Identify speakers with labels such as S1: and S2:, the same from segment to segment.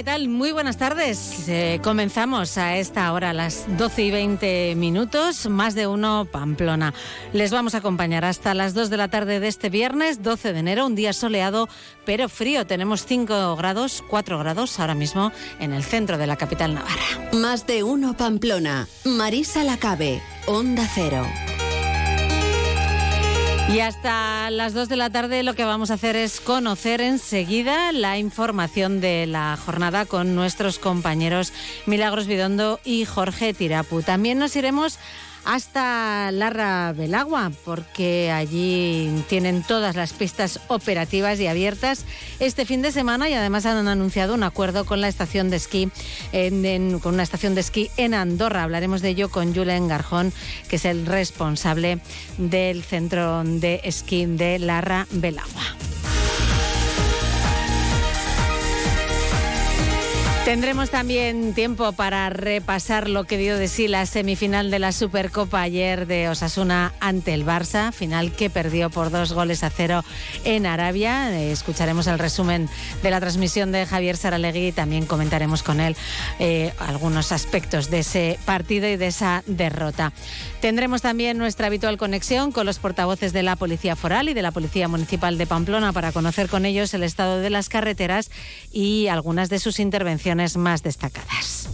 S1: ¿qué tal? Muy buenas tardes. Eh, comenzamos a esta hora, a las 12 y 20 minutos, más de uno Pamplona. Les vamos a acompañar hasta las 2 de la tarde de este viernes, 12 de enero, un día soleado pero frío. Tenemos 5 grados, 4 grados ahora mismo en el centro de la capital navarra.
S2: Más de uno Pamplona. Marisa Lacabe, Onda Cero.
S1: Y hasta las 2 de la tarde lo que vamos a hacer es conocer enseguida la información de la jornada con nuestros compañeros Milagros Bidondo y Jorge Tirapu. También nos iremos hasta Larra Belagua, porque allí tienen todas las pistas operativas y abiertas este fin de semana y además han anunciado un acuerdo con la estación de esquí, con una estación de esquí en Andorra. Hablaremos de ello con Julen Garjón, que es el responsable del centro de esquí de Larra Belagua. Tendremos también tiempo para repasar lo que dio de sí la semifinal de la Supercopa ayer de Osasuna ante el Barça, final que perdió por dos goles a cero en Arabia. Escucharemos el resumen de la transmisión de Javier Saralegui y también comentaremos con él eh, algunos aspectos de ese partido y de esa derrota. Tendremos también nuestra habitual conexión con los portavoces de la Policía Foral y de la Policía Municipal de Pamplona para conocer con ellos el estado de las carreteras y algunas de sus intervenciones más destacadas.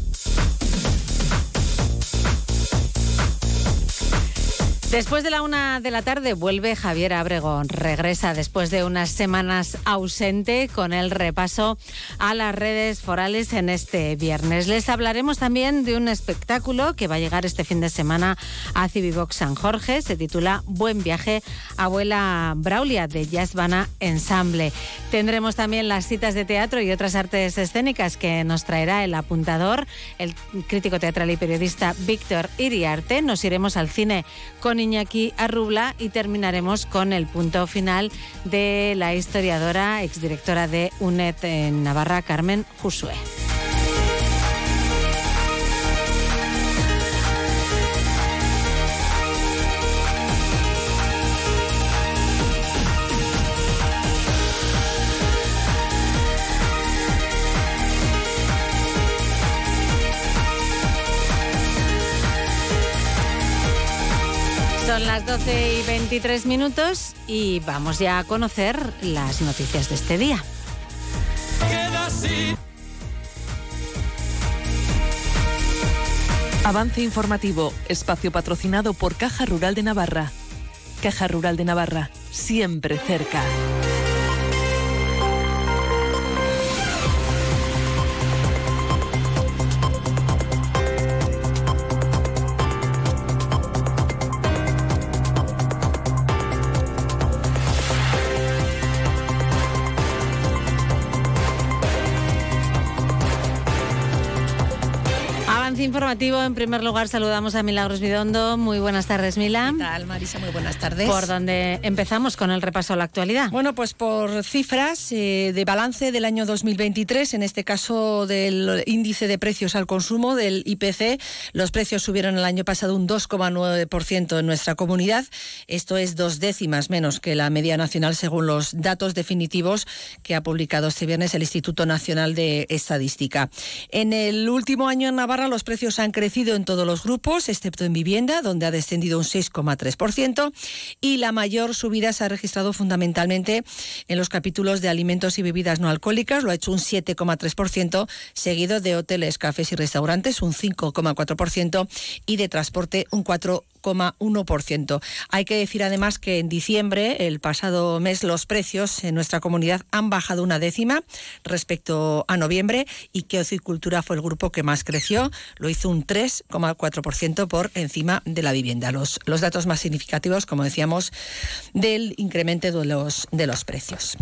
S1: Después de la una de la tarde vuelve Javier Abregón. Regresa después de unas semanas ausente con el repaso a las redes forales en este viernes. Les hablaremos también de un espectáculo que va a llegar este fin de semana a Civivox San Jorge. Se titula Buen viaje, abuela Braulia de Jazz Ensemble. Tendremos también las citas de teatro y otras artes escénicas que nos traerá el apuntador, el crítico teatral y periodista Víctor Iriarte. Nos iremos al cine con Iñaki Arrubla y terminaremos con el punto final de la historiadora, exdirectora de UNED en Navarra, Carmen Josué. Las 12 y 23 minutos y vamos ya a conocer las noticias de este día.
S3: Avance informativo, espacio patrocinado por Caja Rural de Navarra. Caja Rural de Navarra, siempre cerca.
S1: Informativo. En primer lugar, saludamos a Milagros Bidondo. Muy buenas tardes, Mila.
S4: ¿Qué tal, Marisa? Muy buenas tardes.
S1: ¿Por dónde empezamos con el repaso a la actualidad?
S4: Bueno, pues por cifras eh, de balance del año 2023, en este caso del índice de precios al consumo, del IPC, los precios subieron el año pasado un 2,9% en nuestra comunidad. Esto es dos décimas menos que la media nacional según los datos definitivos que ha publicado este viernes el Instituto Nacional de Estadística. En el último año en Navarra los precios han crecido en todos los grupos, excepto en vivienda, donde ha descendido un 6,3%, y la mayor subida se ha registrado fundamentalmente en los capítulos de alimentos y bebidas no alcohólicas, lo ha hecho un 7,3%, seguido de hoteles, cafés y restaurantes, un 5,4%, y de transporte, un 4%. Hay que decir además que en diciembre, el pasado mes, los precios en nuestra comunidad han bajado una décima respecto a noviembre y que Ocicultura fue el grupo que más creció, lo hizo un 3,4% por encima de la vivienda. Los, los datos más significativos, como decíamos, del incremento de los, de los precios.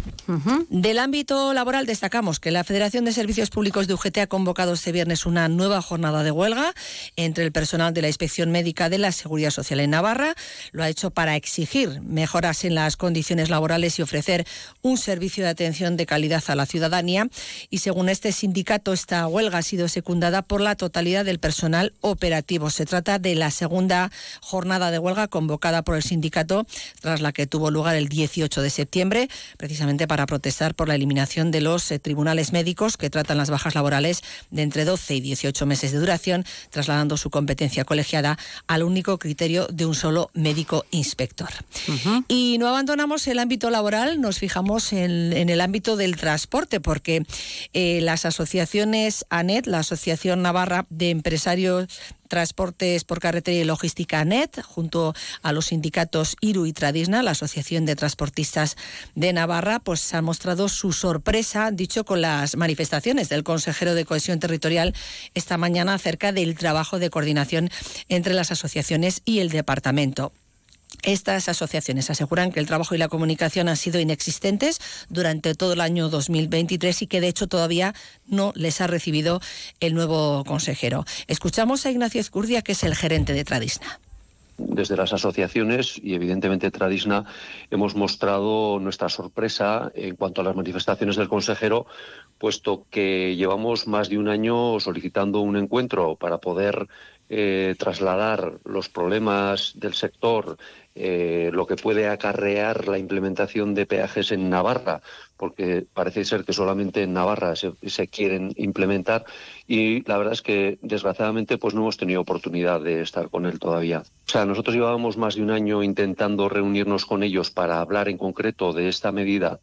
S4: Del ámbito laboral destacamos que la Federación de Servicios Públicos de UGT ha convocado este viernes una nueva jornada de huelga entre el personal de la Inspección Médica de la Seguridad Social en Navarra. Lo ha hecho para exigir mejoras en las condiciones laborales y ofrecer un servicio de atención de calidad a la ciudadanía. Y según este sindicato, esta huelga ha sido secundada por la totalidad del personal operativo. Se trata de la segunda jornada de huelga convocada por el sindicato tras la que tuvo lugar el 18 de septiembre, precisamente para protestar por la eliminación de los eh, tribunales médicos que tratan las bajas laborales de entre 12 y 18 meses de duración, trasladando su competencia colegiada al único criterio de un solo médico inspector. Y no abandonamos el ámbito laboral, nos fijamos en, el ámbito del transporte, porque eh, las asociaciones ANET, la Asociación Navarra de Empresarios Transportes por Carretera y Logística NET, junto a los sindicatos IRU y Tradisna, la Asociación de Transportistas de Navarra, pues ha mostrado su sorpresa, dicho, con las manifestaciones del consejero de Cohesión Territorial esta mañana acerca del trabajo de coordinación entre las asociaciones y el departamento. Estas asociaciones aseguran que el trabajo y la comunicación han sido inexistentes durante todo el año 2023 y que de hecho todavía no les ha recibido el nuevo consejero. Escuchamos a Ignacio Ezcurdia, que es el gerente de Tradisna
S5: desde las asociaciones y evidentemente Tradisna hemos mostrado nuestra sorpresa en cuanto a las manifestaciones del consejero, puesto que llevamos más de un año solicitando un encuentro para poder eh, trasladar los problemas del sector, eh, lo que puede acarrear la implementación de peajes en Navarra, porque parece ser que solamente en Navarra se, se, quieren implementar y la verdad es que desgraciadamente pues no hemos tenido oportunidad de estar con él todavía. O sea, nosotros llevábamos más de un año intentando reunirnos con ellos para hablar en concreto de esta medida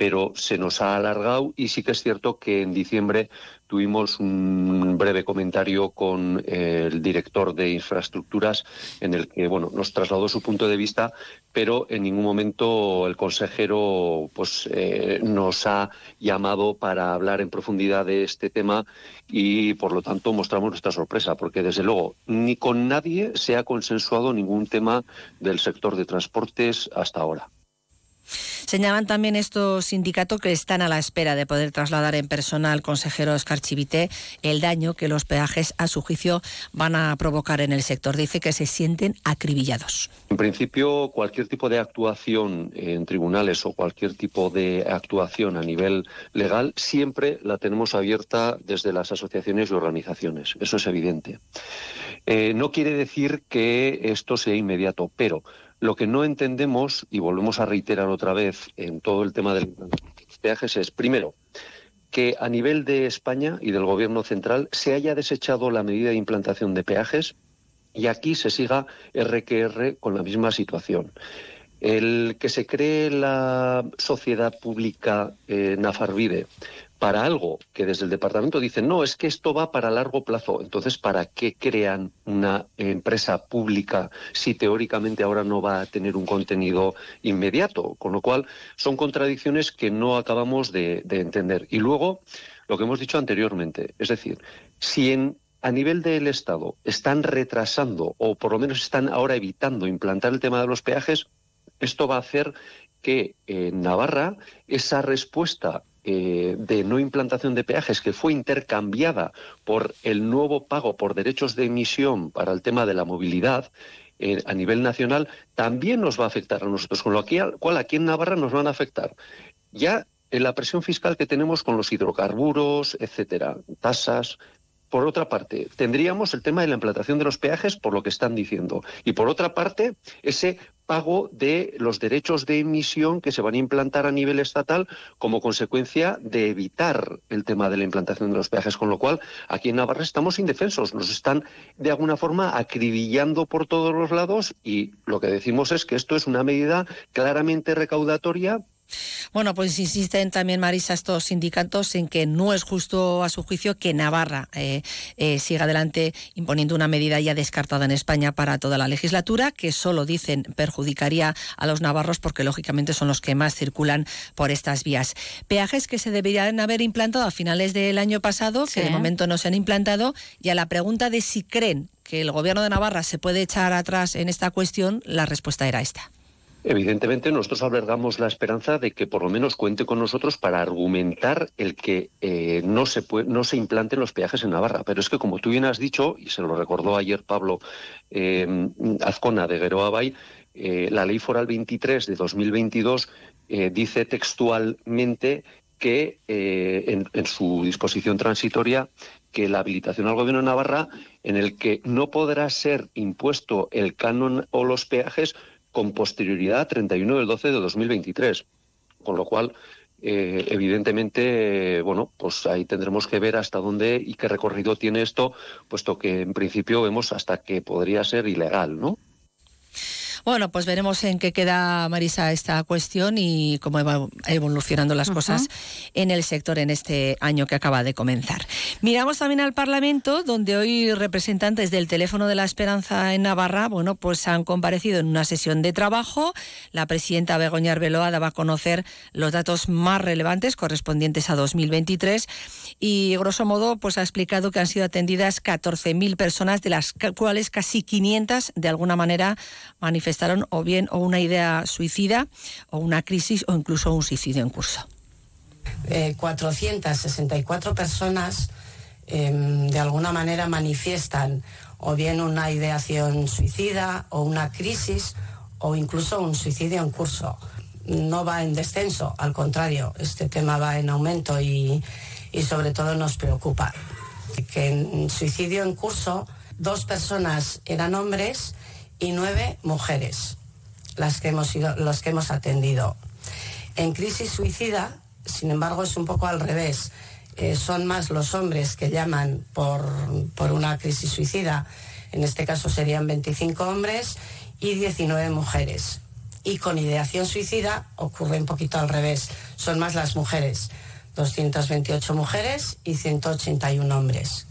S5: pero se nos ha alargado y sí que es cierto que en diciembre tuvimos un breve comentario con el director de infraestructuras en el que bueno nos trasladó su punto de vista pero en ningún momento el consejero pues eh, nos ha llamado para hablar en profundidad de este tema y por lo tanto mostramos nuestra sorpresa porque desde luego ni con nadie se ha consensuado ningún tema del sector de transportes hasta ahora.
S4: Señalan también estos sindicatos que están a la espera de poder trasladar en persona al consejero Oscar Chivite el daño que los peajes, a su juicio, van a provocar en el sector. Dice que se sienten acribillados.
S5: En principio, cualquier tipo de actuación en tribunales o cualquier tipo de actuación a nivel legal siempre la tenemos abierta desde las asociaciones y organizaciones. Eso es evidente. Eh, no quiere decir que esto sea inmediato, pero lo que no entendemos, y volvemos a reiterar otra vez en todo el tema de los peajes, es, primero, que a nivel de España y del Gobierno central se haya desechado la medida de implantación de peajes y aquí se siga RQR con la misma situación. El que se cree la sociedad pública eh, Nafarvide para algo que desde el departamento dicen, no, es que esto va para largo plazo. Entonces, ¿para qué crean una empresa pública si teóricamente ahora no va a tener un contenido inmediato? Con lo cual, son contradicciones que no acabamos de, entender. Y luego, lo que hemos dicho anteriormente, es decir, si en a nivel del Estado están retrasando o por lo menos están ahora evitando implantar el tema de los peajes, esto va a hacer que en Navarra esa respuesta eh, de no implantación de peajes que fue intercambiada por el nuevo pago por derechos de emisión para el tema de la movilidad eh, a nivel nacional, también nos va a afectar a nosotros, con lo cual aquí en Navarra nos van a afectar ya en la presión fiscal que tenemos con los hidrocarburos, etcétera, tasas, por otra parte, tendríamos el tema de la implantación de los peajes, por lo que están diciendo. Y por otra parte, ese pago de los derechos de emisión que se van a implantar a nivel estatal como consecuencia de evitar el tema de la implantación de los peajes, con lo cual aquí en Navarra estamos indefensos, nos están de alguna forma acribillando por todos los lados y lo que decimos es que esto es una medida claramente recaudatoria
S4: bueno, pues insisten también, Marisa, estos sindicatos en que no es justo a su juicio que Navarra eh, eh, siga adelante imponiendo una medida ya descartada en España para toda la legislatura, que solo dicen perjudicaría a los navarros porque lógicamente son los que más circulan por estas vías. Peajes que se deberían haber implantado a finales del año pasado, que de momento no se han implantado, y a la pregunta de si creen que el gobierno de Navarra se puede echar atrás en esta cuestión, la respuesta era esta.
S5: Evidentemente, nosotros albergamos la esperanza de que por lo menos cuente con nosotros para argumentar el que eh, no, se no se implanten los peajes en Navarra. Pero es que, como tú bien has dicho, y se lo recordó ayer Pablo eh, Azcona de Gueroabay, eh, la Ley Foral 23 de 2022 dice textualmente que en, en, su disposición transitoria que la habilitación al Gobierno de Navarra en el que no podrá ser impuesto el canon o los peajes con posterioridad a 31 del 12 de 2023. Con lo cual, eh, evidentemente, bueno, pues ahí tendremos que ver hasta dónde y qué recorrido tiene esto, puesto que en principio vemos hasta que podría ser ilegal, ¿no?
S4: Bueno, pues veremos en qué queda, Marisa, esta cuestión y cómo va evolucionando las cosas en el sector en este año que acaba de comenzar. Miramos también al Parlamento, donde hoy representantes del Teléfono de la Esperanza en Navarra, bueno, pues han comparecido en una sesión de trabajo. La presidenta Begoña Arbeloa daba a conocer los datos más relevantes correspondientes a 2023 y, grosso modo, pues ha explicado que han sido atendidas 14.000 personas, de las cuales casi 500 de alguna manera manifestaron manifestaron o bien o una idea suicida o una crisis o incluso un suicidio en curso.
S6: 464 eh, personas em, de alguna manera manifiestan o bien una ideación suicida o una crisis o incluso un suicidio en curso. No va en descenso, al contrario, este tema va en aumento y, y sobre todo nos preocupa. Que en suicidio en curso dos personas eran hombres y nueve mujeres, las que hemos, los que hemos atendido. En crisis suicida, sin embargo, es un poco al revés. Eh, son más los hombres que llaman por, por una crisis suicida. En este caso serían 25 hombres y 19 mujeres. Y con ideación suicida ocurre un poquito al revés. Son más las mujeres. 228 mujeres y 181 hombres.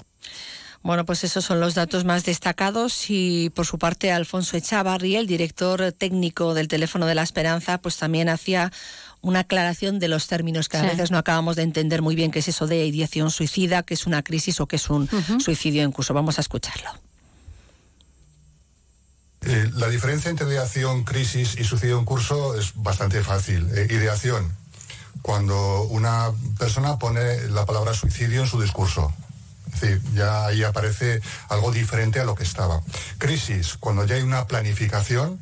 S4: Bueno, pues esos son los datos más destacados y por su parte Alfonso Echavarri, el director técnico del Teléfono de la Esperanza, pues también hacía una aclaración de los términos que a veces no acabamos de entender muy bien qué es eso de ideación suicida, qué es una crisis o qué es un suicidio en curso. Vamos a escucharlo.
S7: Eh, la diferencia entre ideación, crisis y suicidio en curso es bastante fácil. Eh, ideación, cuando una persona pone la palabra suicidio en su discurso. Es decir, ya ahí aparece algo diferente a lo que estaba. Crisis, cuando ya hay una planificación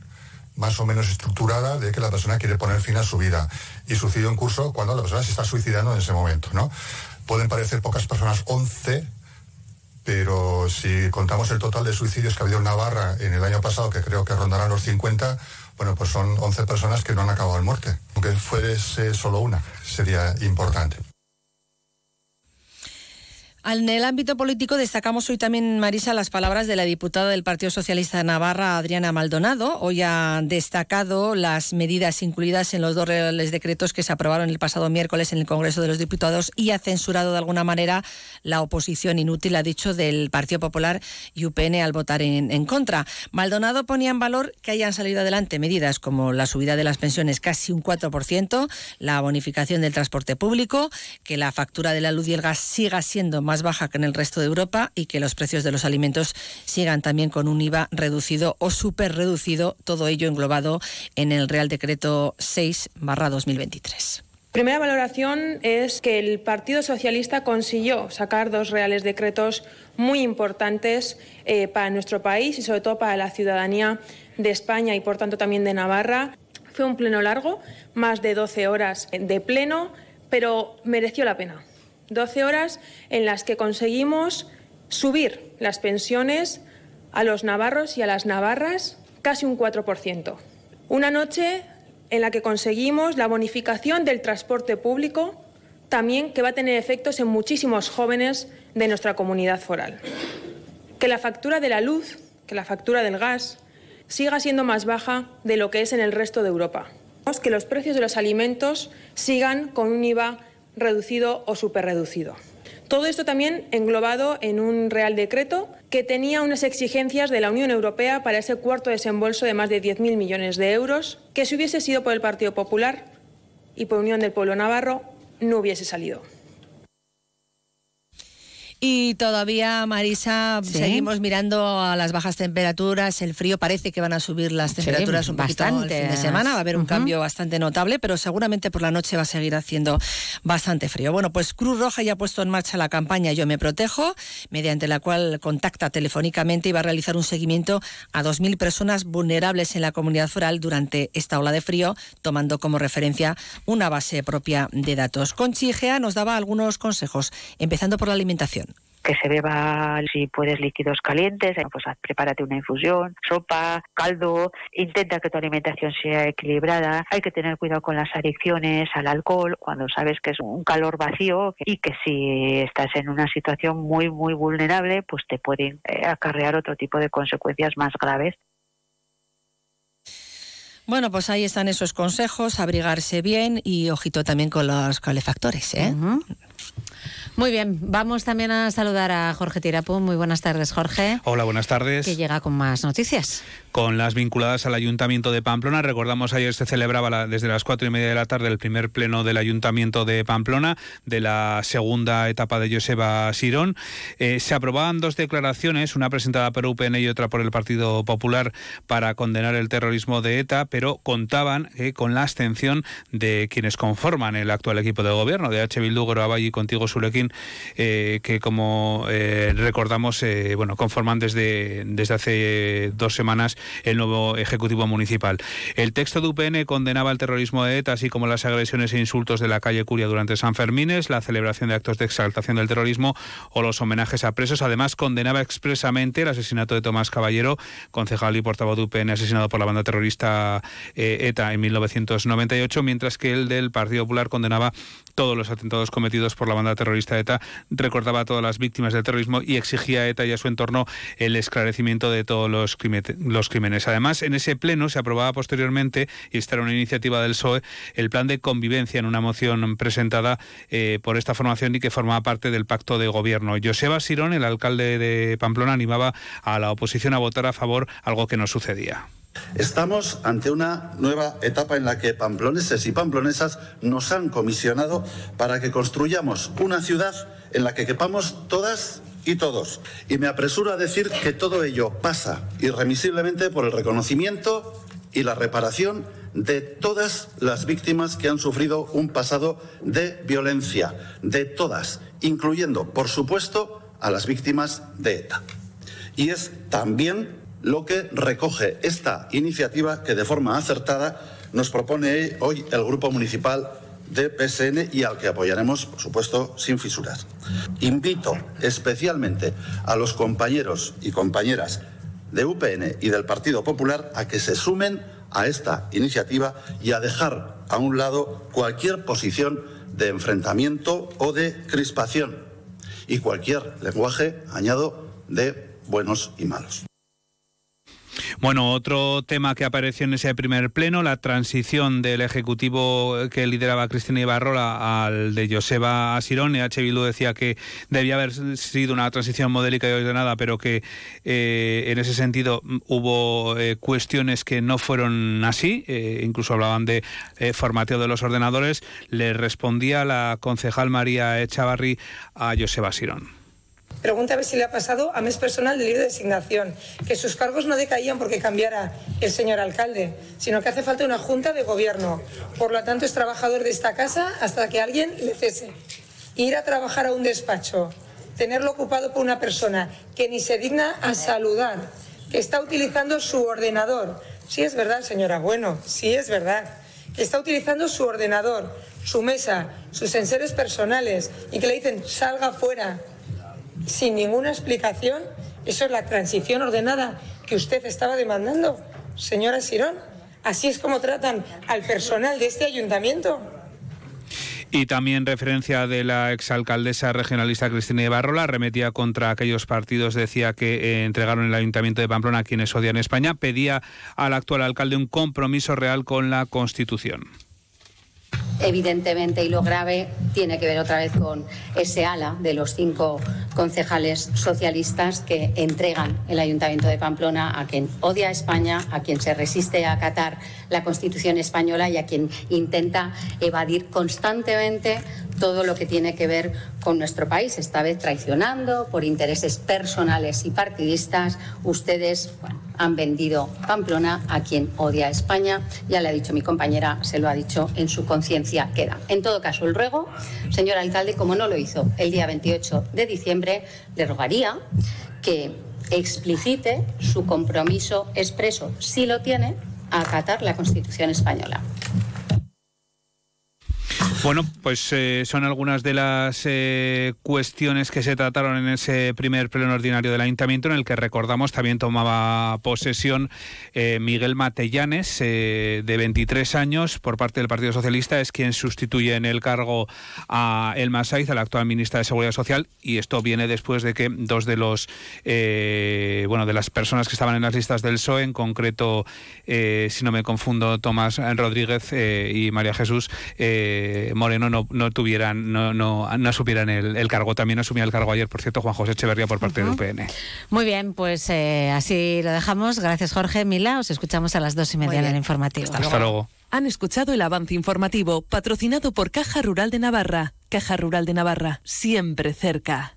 S7: más o menos estructurada de que la persona quiere poner fin a su vida. Y suicidio en curso cuando la persona se está suicidando en ese momento, ¿no? Pueden parecer pocas personas, 11, pero si contamos el total de suicidios que ha habido en Navarra en el año pasado, que creo que rondarán los 50, bueno, pues son 11 personas que no han acabado en muerte. Aunque fuese solo una, sería importante.
S4: En el ámbito político destacamos hoy también, Marisa, las palabras de la diputada del Partido Socialista de Navarra, Adriana Maldonado. Hoy ha destacado las medidas incluidas en los dos reales decretos que se aprobaron el pasado miércoles en el Congreso de los Diputados y ha censurado de alguna manera la oposición inútil, ha dicho, del Partido Popular y UPN al votar en, en contra. Maldonado ponía en valor que hayan salido adelante medidas como la subida de las pensiones casi un 4%, la bonificación del transporte público, que la factura de la luz y el gas siga siendo más baja que en el resto de Europa y que los precios de los alimentos sigan también con un IVA reducido o súper reducido, todo ello englobado en el Real Decreto 6 2023.
S8: Primera valoración es que el Partido Socialista consiguió sacar dos reales decretos muy importantes eh, para nuestro país y sobre todo para la ciudadanía de España y por tanto también de Navarra. Fue un pleno largo, más de 12 horas de pleno, pero mereció la pena. 12 horas en las que conseguimos subir las pensiones a los navarros y a las navarras casi un 4%. Una noche en la que conseguimos la bonificación del transporte público, también que va a tener efectos en muchísimos jóvenes de nuestra comunidad foral. Que la factura de la luz, que la factura del gas, siga siendo más baja de lo que es en el resto de Europa. Que los precios de los alimentos sigan con un IVA reducido o superreducido. Todo esto también englobado en un Real Decreto que tenía unas exigencias de la Unión Europea para ese cuarto desembolso de más de 10.000 millones de euros, que si hubiese sido por el Partido Popular y por Unión del Pueblo Navarro, no hubiese salido.
S4: Y todavía, Marisa, seguimos mirando a las bajas temperaturas. El frío parece que van a subir las temperaturas un poquito bastante. fin de semana. Va a haber un cambio bastante notable, pero seguramente por la noche va a seguir haciendo bastante frío. Bueno, pues Cruz Roja ya ha puesto en marcha la campaña Yo me protejo, mediante la cual contacta telefónicamente y va a realizar un seguimiento a 2.000 personas vulnerables en la comunidad foral durante esta ola de frío, tomando como referencia una base propia de datos. Conchi Gea nos daba algunos consejos, empezando por la alimentación
S9: que se beba si puedes líquidos calientes, pues prepárate una infusión, sopa, caldo, intenta que tu alimentación sea equilibrada, hay que tener cuidado con las adicciones al alcohol cuando sabes que es un calor vacío y que si estás en una situación muy muy vulnerable, pues te pueden eh, acarrear otro tipo de consecuencias más graves.
S4: Bueno, pues ahí están esos consejos, abrigarse bien y ojito también con los calefactores. ¿eh?
S1: Muy bien, vamos también a saludar a Jorge Tirapu. Muy buenas tardes, Jorge.
S10: Hola, buenas tardes.
S1: Que llega con más noticias.
S10: Con las vinculadas al Ayuntamiento de Pamplona. Recordamos ayer se celebraba desde las cuatro y media de la tarde el primer pleno del Ayuntamiento de Pamplona, de la segunda etapa de Joseba Sirón. Eh, se aprobaban dos declaraciones, una presentada por UPN y otra por el Partido Popular para condenar el terrorismo de ETA, pero contaban eh, con la abstención de quienes conforman el actual equipo de gobierno, de H. Bildu, Valle y Contigo Sulequín eh, que como recordamos, bueno, conforman desde, desde hace dos semanas el nuevo Ejecutivo Municipal. El texto de UPN condenaba el terrorismo de ETA, así como las agresiones e insultos de la calle Curia durante San Fermines, la celebración de actos de exaltación del terrorismo o los homenajes a presos. Además, condenaba expresamente el asesinato de Tomás Caballero, concejal y portavoz de UPN, asesinado por la banda terrorista ETA en 1998, mientras que el del Partido Popular condenaba todos los atentados cometidos por la banda terrorista ETA, recordaba a todas las víctimas del terrorismo y exigía a ETA y a su entorno el esclarecimiento de todos los, crímenes. Además, en ese pleno se aprobaba posteriormente, y esta era una iniciativa del PSOE, el plan de convivencia en una moción presentada eh, por esta formación y que formaba parte del pacto de gobierno. Joseba Sirón, el alcalde de Pamplona, animaba a la oposición a votar a favor, algo que no sucedía.
S11: Estamos ante una nueva etapa en la que pamploneses y pamplonesas nos han comisionado para que construyamos una ciudad en la que quepamos todas y todos. Y me apresuro a decir que todo ello pasa irremisiblemente por el reconocimiento y la reparación de todas las víctimas que han sufrido un pasado de violencia, de todas, incluyendo, por supuesto, a las víctimas de ETA. Y es también lo que recoge esta iniciativa que de forma acertada nos propone hoy el Grupo Municipal de PSN y al que apoyaremos, por supuesto, sin fisuras. Invito especialmente a los compañeros y compañeras de UPN y del Partido Popular a que se sumen a esta iniciativa y a dejar a un lado cualquier posición de enfrentamiento o de crispación y cualquier lenguaje, añado, de buenos y malos.
S10: Bueno, otro tema que apareció en ese primer pleno, la transición del Ejecutivo que lideraba Cristina Ibarrola al de Joseba Asirón. H. Bildu decía que debía haber sido una transición modélica y ordenada, pero que eh, en ese sentido hubo eh, cuestiones que no fueron así. Eh, incluso hablaban de formateo de los ordenadores. Le respondía la concejal María Echavarri a Joseba Asirón.
S12: Pregunta a ver si le ha pasado a mes personal de libre designación, que sus cargos no decaían porque cambiara el señor alcalde, sino que hace falta una junta de gobierno. Por lo tanto, es trabajador de esta casa hasta que alguien le cese. Ir a trabajar a un despacho, tenerlo ocupado por una persona que ni se digna a saludar, que está utilizando su ordenador. Sí es verdad, señora Bueno, sí es verdad. Que está utilizando su ordenador, su mesa, sus enseres personales y que le dicen salga fuera sin ninguna explicación. Eso es la transición ordenada que usted estaba demandando, señora Sirón. Así es como tratan al personal de este ayuntamiento.
S10: Y también referencia de la exalcaldesa regionalista Cristina Ibarrola, arremetía contra aquellos partidos, decía que eh, entregaron el Ayuntamiento de Pamplona a quienes odian España, pedía al actual alcalde un compromiso real con la Constitución.
S13: Evidentemente, y lo grave tiene que ver otra vez con ese ala de los cinco concejales socialistas que entregan el Ayuntamiento de Pamplona a quien odia a España, a quien se resiste a acatar la Constitución española y a quien intenta evadir constantemente todo lo que tiene que ver con nuestro país, esta vez traicionando por intereses personales y partidistas. Ustedes han vendido Pamplona a quien odia a España. Ya le ha dicho mi compañera, se lo ha dicho en su conciencia queda. En todo caso, el ruego, señor alcalde, como no lo hizo el día 28 de diciembre, le rogaría que explicite su compromiso expreso, si lo tiene, a acatar la Constitución española.
S10: Bueno, pues eh, son algunas de las eh, cuestiones que se trataron en ese primer pleno ordinario del ayuntamiento, en el que recordamos también tomaba posesión eh, Miguel Matellanes, de 23 años, por parte del Partido Socialista, es quien sustituye en el cargo a Elma Saiz, a la actual ministra de Seguridad Social, y esto viene después de que dos de los bueno de las personas que estaban en las listas del PSOE, en concreto, si no me confundo, Tomás Rodríguez y María Jesús, Moreno no, no tuvieran, no, no, no supieran el, cargo. También asumía el cargo ayer, por cierto, Juan José Echeverría por parte del UPN.
S1: Muy bien, pues eh, así lo dejamos. Gracias, Jorge. Mila, os escuchamos a las dos y media en el informativo.
S10: Hasta, luego.
S3: Han escuchado el avance informativo patrocinado por Caja Rural de Navarra. Caja Rural de Navarra, siempre cerca.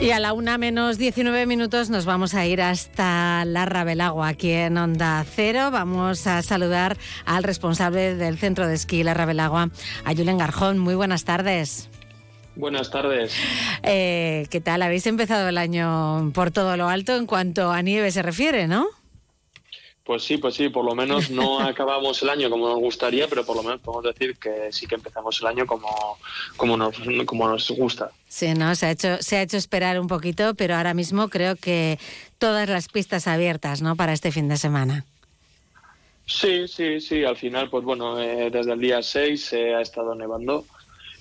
S1: Y a la una menos 19 minutos nos vamos a ir hasta la Rabelagua, aquí en Onda Cero. Vamos a saludar al responsable del centro de esquí La Rabelagua, a Julen Garjón. Muy buenas tardes.
S14: Buenas tardes.
S1: Eh, ¿Qué tal? Habéis empezado el año por todo lo alto en cuanto a nieve se refiere, ¿no?
S14: Pues sí, pues sí, por lo menos no acabamos el año como nos gustaría, pero por lo menos podemos decir que sí que empezamos el año como, como, nos, como nos gusta.
S1: Sí, ¿no? Se ha, hecho, se ha hecho esperar un poquito, pero ahora mismo creo que todas las pistas abiertas, ¿no? Para este fin de semana.
S14: Sí, sí, sí. Al final, pues bueno, eh, desde el día 6 se ha estado nevando.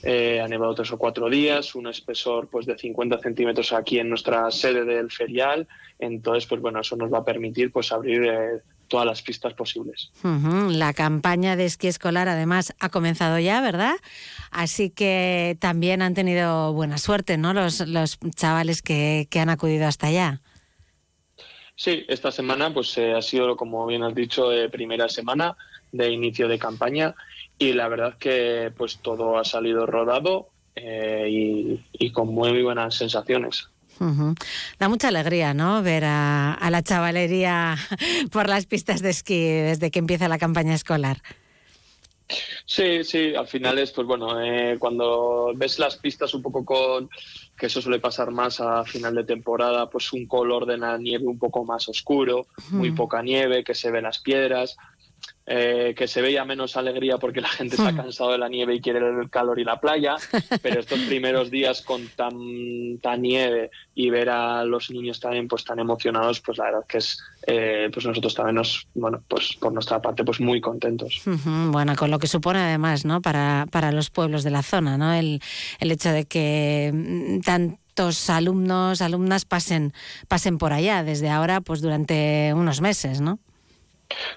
S14: Eh, ha nevado tres o cuatro días, un espesor pues de 50 centímetros aquí en nuestra sede del ferial. Entonces, pues bueno, eso nos va a permitir pues abrir eh, todas las pistas posibles.
S1: La campaña de esquí escolar además ha comenzado ya, ¿verdad? Así que también han tenido buena suerte, ¿no? Los, los chavales que, que han acudido hasta allá.
S14: Sí, esta semana pues eh, ha sido, como bien has dicho, eh, primera semana de inicio de campaña y la verdad que pues todo ha salido rodado eh, y, y, con muy buenas sensaciones.
S1: Da mucha alegría, ¿no? Ver a, la chavalería por las pistas de esquí desde que empieza la campaña escolar.
S14: Sí, sí, al final es, pues bueno, eh, cuando ves las pistas un poco con, que eso suele pasar más a final de temporada, pues un color de la nieve un poco más oscuro, muy poca nieve, que se ven las piedras, eh, que se veía menos alegría porque la gente se ha hmm. cansado de la nieve y quiere el calor y la playa, pero estos primeros días con tanta nieve y ver a los niños también pues tan emocionados, pues la verdad que es, eh, pues nosotros también nos, bueno, pues por nuestra parte pues muy contentos.
S1: Bueno, con lo que supone además, ¿no? Para, para los pueblos de la zona, ¿no? El, el hecho de que mm, tantos alumnos, alumnas pasen, pasen por allá desde ahora, pues durante unos meses, ¿no?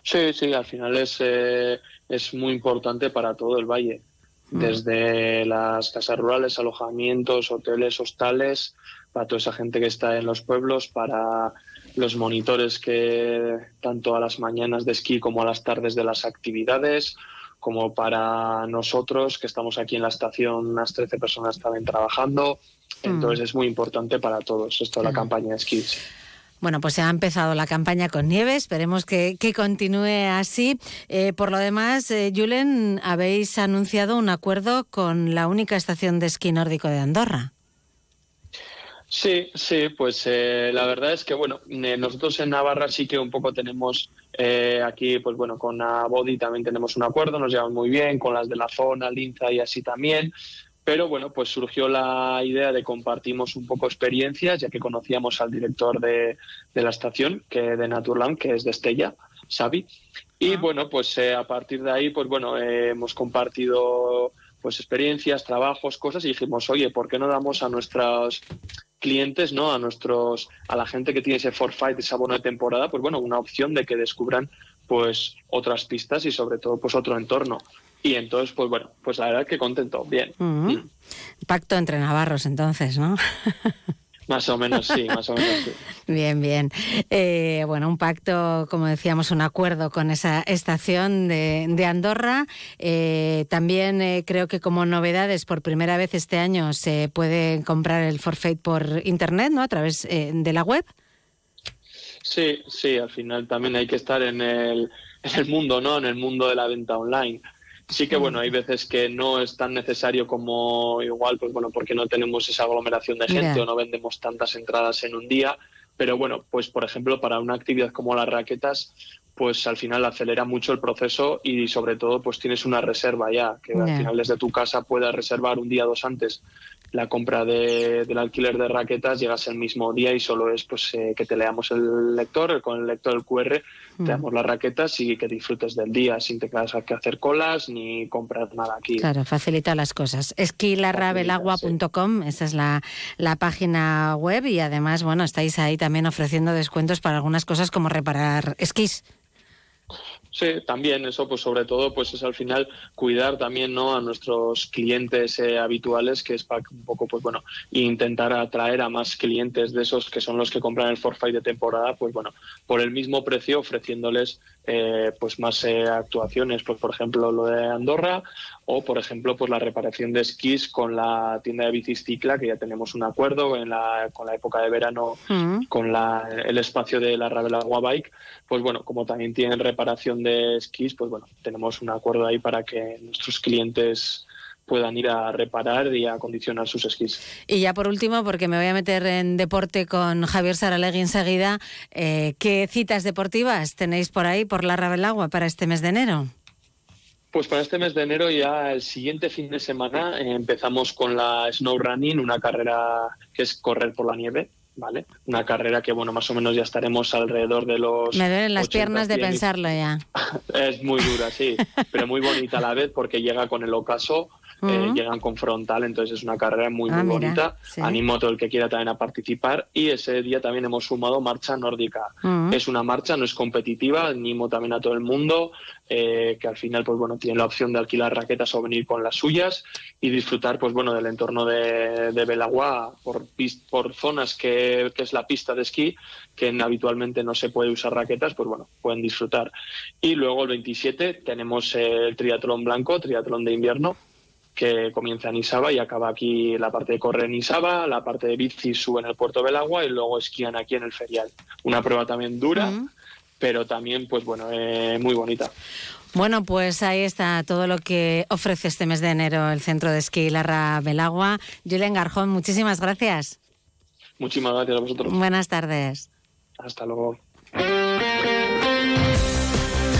S14: Sí, sí, al final es, eh, es muy importante para todo el valle, mm. desde las casas rurales, alojamientos, hoteles, hostales, para toda esa gente que está en los pueblos, para los monitores que tanto a las mañanas de esquí como a las tardes de las actividades, como para nosotros que estamos aquí en la estación, unas 13 personas también trabajando. Mm. Entonces es muy importante para todos esto de la campaña de esquí.
S1: Bueno, pues se ha empezado la campaña con nieve, esperemos que, continúe así. Eh, por lo demás, eh, Julen, habéis anunciado un acuerdo con la única estación de esquí nórdico de Andorra.
S14: Sí, sí, pues eh, la verdad es que bueno, nosotros en Navarra sí que un poco tenemos aquí, pues bueno, con Body también tenemos un acuerdo, nos llevamos muy bien, con las de la zona, Linza y así también Pero bueno, pues surgió la idea de compartimos un poco experiencias, ya que conocíamos al director de, de la estación, que de Naturland, que es de Estella, Xavi. Y bueno, pues eh, a partir de ahí, pues bueno, eh, hemos compartido pues experiencias, trabajos, cosas y dijimos, oye, ¿por qué no damos a nuestros clientes, ¿no? A nuestros, a la gente que tiene ese forfait, ese abono de temporada, pues bueno, una opción de que descubran pues otras pistas y sobre todo pues otro entorno. Y entonces, pues bueno, pues la verdad que contento, bien.
S1: Mm. Pacto entre navarros entonces, ¿no?
S14: Más o menos, sí, más o menos, sí.
S1: Bien, bien. Eh, bueno, un pacto, como decíamos, un acuerdo con esa estación de, de Andorra. Eh, también eh, creo que como novedades, por primera vez este año se puede comprar el forfait por internet, ¿no? A través de la web.
S14: Sí, sí, al final también hay que estar en el, en el mundo, ¿no? En el mundo de la venta online. Sí que bueno, hay veces que no es tan necesario como igual, pues bueno, porque no tenemos esa aglomeración de gente o no vendemos tantas entradas en un día, pero bueno, pues por ejemplo, para una actividad como las raquetas, pues al final acelera mucho el proceso y sobre todo pues tienes una reserva ya, que al final desde tu casa puedas reservar un día o dos antes la compra de- del alquiler de raquetas, llegas el mismo día y solo es pues eh, que te leamos el lector, con el lector del QR
S1: Mm.
S14: te damos las raquetas y que disfrutes del día sin te tengas que hacer colas ni comprar nada aquí.
S1: Claro, facilita las cosas. Esquilarrabelagua.com, esa es la, la página web y además, bueno, estáis ahí también ofreciendo descuentos para algunas cosas como reparar esquís.
S14: Sí, también eso, pues sobre todo, pues es al final cuidar también no a nuestros clientes eh, habituales, que es para un poco, pues bueno, intentar atraer a más clientes de esos que son los que compran el forfait de temporada, pues bueno, por el mismo precio ofreciéndoles eh, pues más eh, actuaciones, pues por ejemplo lo de Andorra o por ejemplo pues la reparación de esquís con la tienda de bicis Cicla, que ya tenemos un acuerdo en la, con la época de verano con la, el espacio de la Ravel Agua Bike, pues bueno, como también tienen reparación de esquís, pues bueno, tenemos un acuerdo ahí para que nuestros clientes puedan ir a reparar y a acondicionar sus esquís.
S1: Y ya por último, porque me voy a meter en deporte con Javier Saralegui enseguida, eh, ¿qué citas deportivas tenéis por ahí, por la Rabelagua, para este mes de enero?
S14: Pues para este mes de enero ya el siguiente fin de semana eh, empezamos con la Snow Running, una carrera que es correr por la nieve, ¿vale? Una carrera que, bueno, más o menos ya estaremos alrededor de los...
S1: Me duelen las
S14: 80,
S1: piernas de
S14: 100 y-
S1: pensarlo ya.
S14: Es muy dura, sí, pero muy bonita a la vez porque llega con el ocaso, eh, llegan con frontal, entonces es una carrera muy,
S1: Ah,
S14: muy
S1: mira,
S14: bonita.
S1: sí.
S14: Animo a todo el que quiera también a participar y ese día también hemos sumado marcha nórdica.
S1: Ujú.
S14: Es una marcha, no es competitiva, animo también a todo el mundo eh, que al final pues bueno tiene la opción de alquilar raquetas o venir con las suyas y disfrutar pues bueno del entorno de, de Belagua por, por zonas que, que es la pista de esquí que en- habitualmente no se puede usar raquetas pues bueno pueden disfrutar y luego el 27 tenemos el triatlón blanco triatlón de invierno que comienza en Isaba y acaba aquí la parte de correr en Isaba, la parte de bici sube en el puerto del agua y luego esquían aquí en el ferial. Una prueba también dura, pero también, pues bueno, eh, muy bonita.
S1: Bueno, pues ahí está todo lo que ofrece este mes de enero el Centro de Esquí Larra Belagua. Julen Garjón, muchísimas gracias.
S14: Muchísimas gracias a vosotros.
S1: Buenas tardes.
S14: Hasta luego.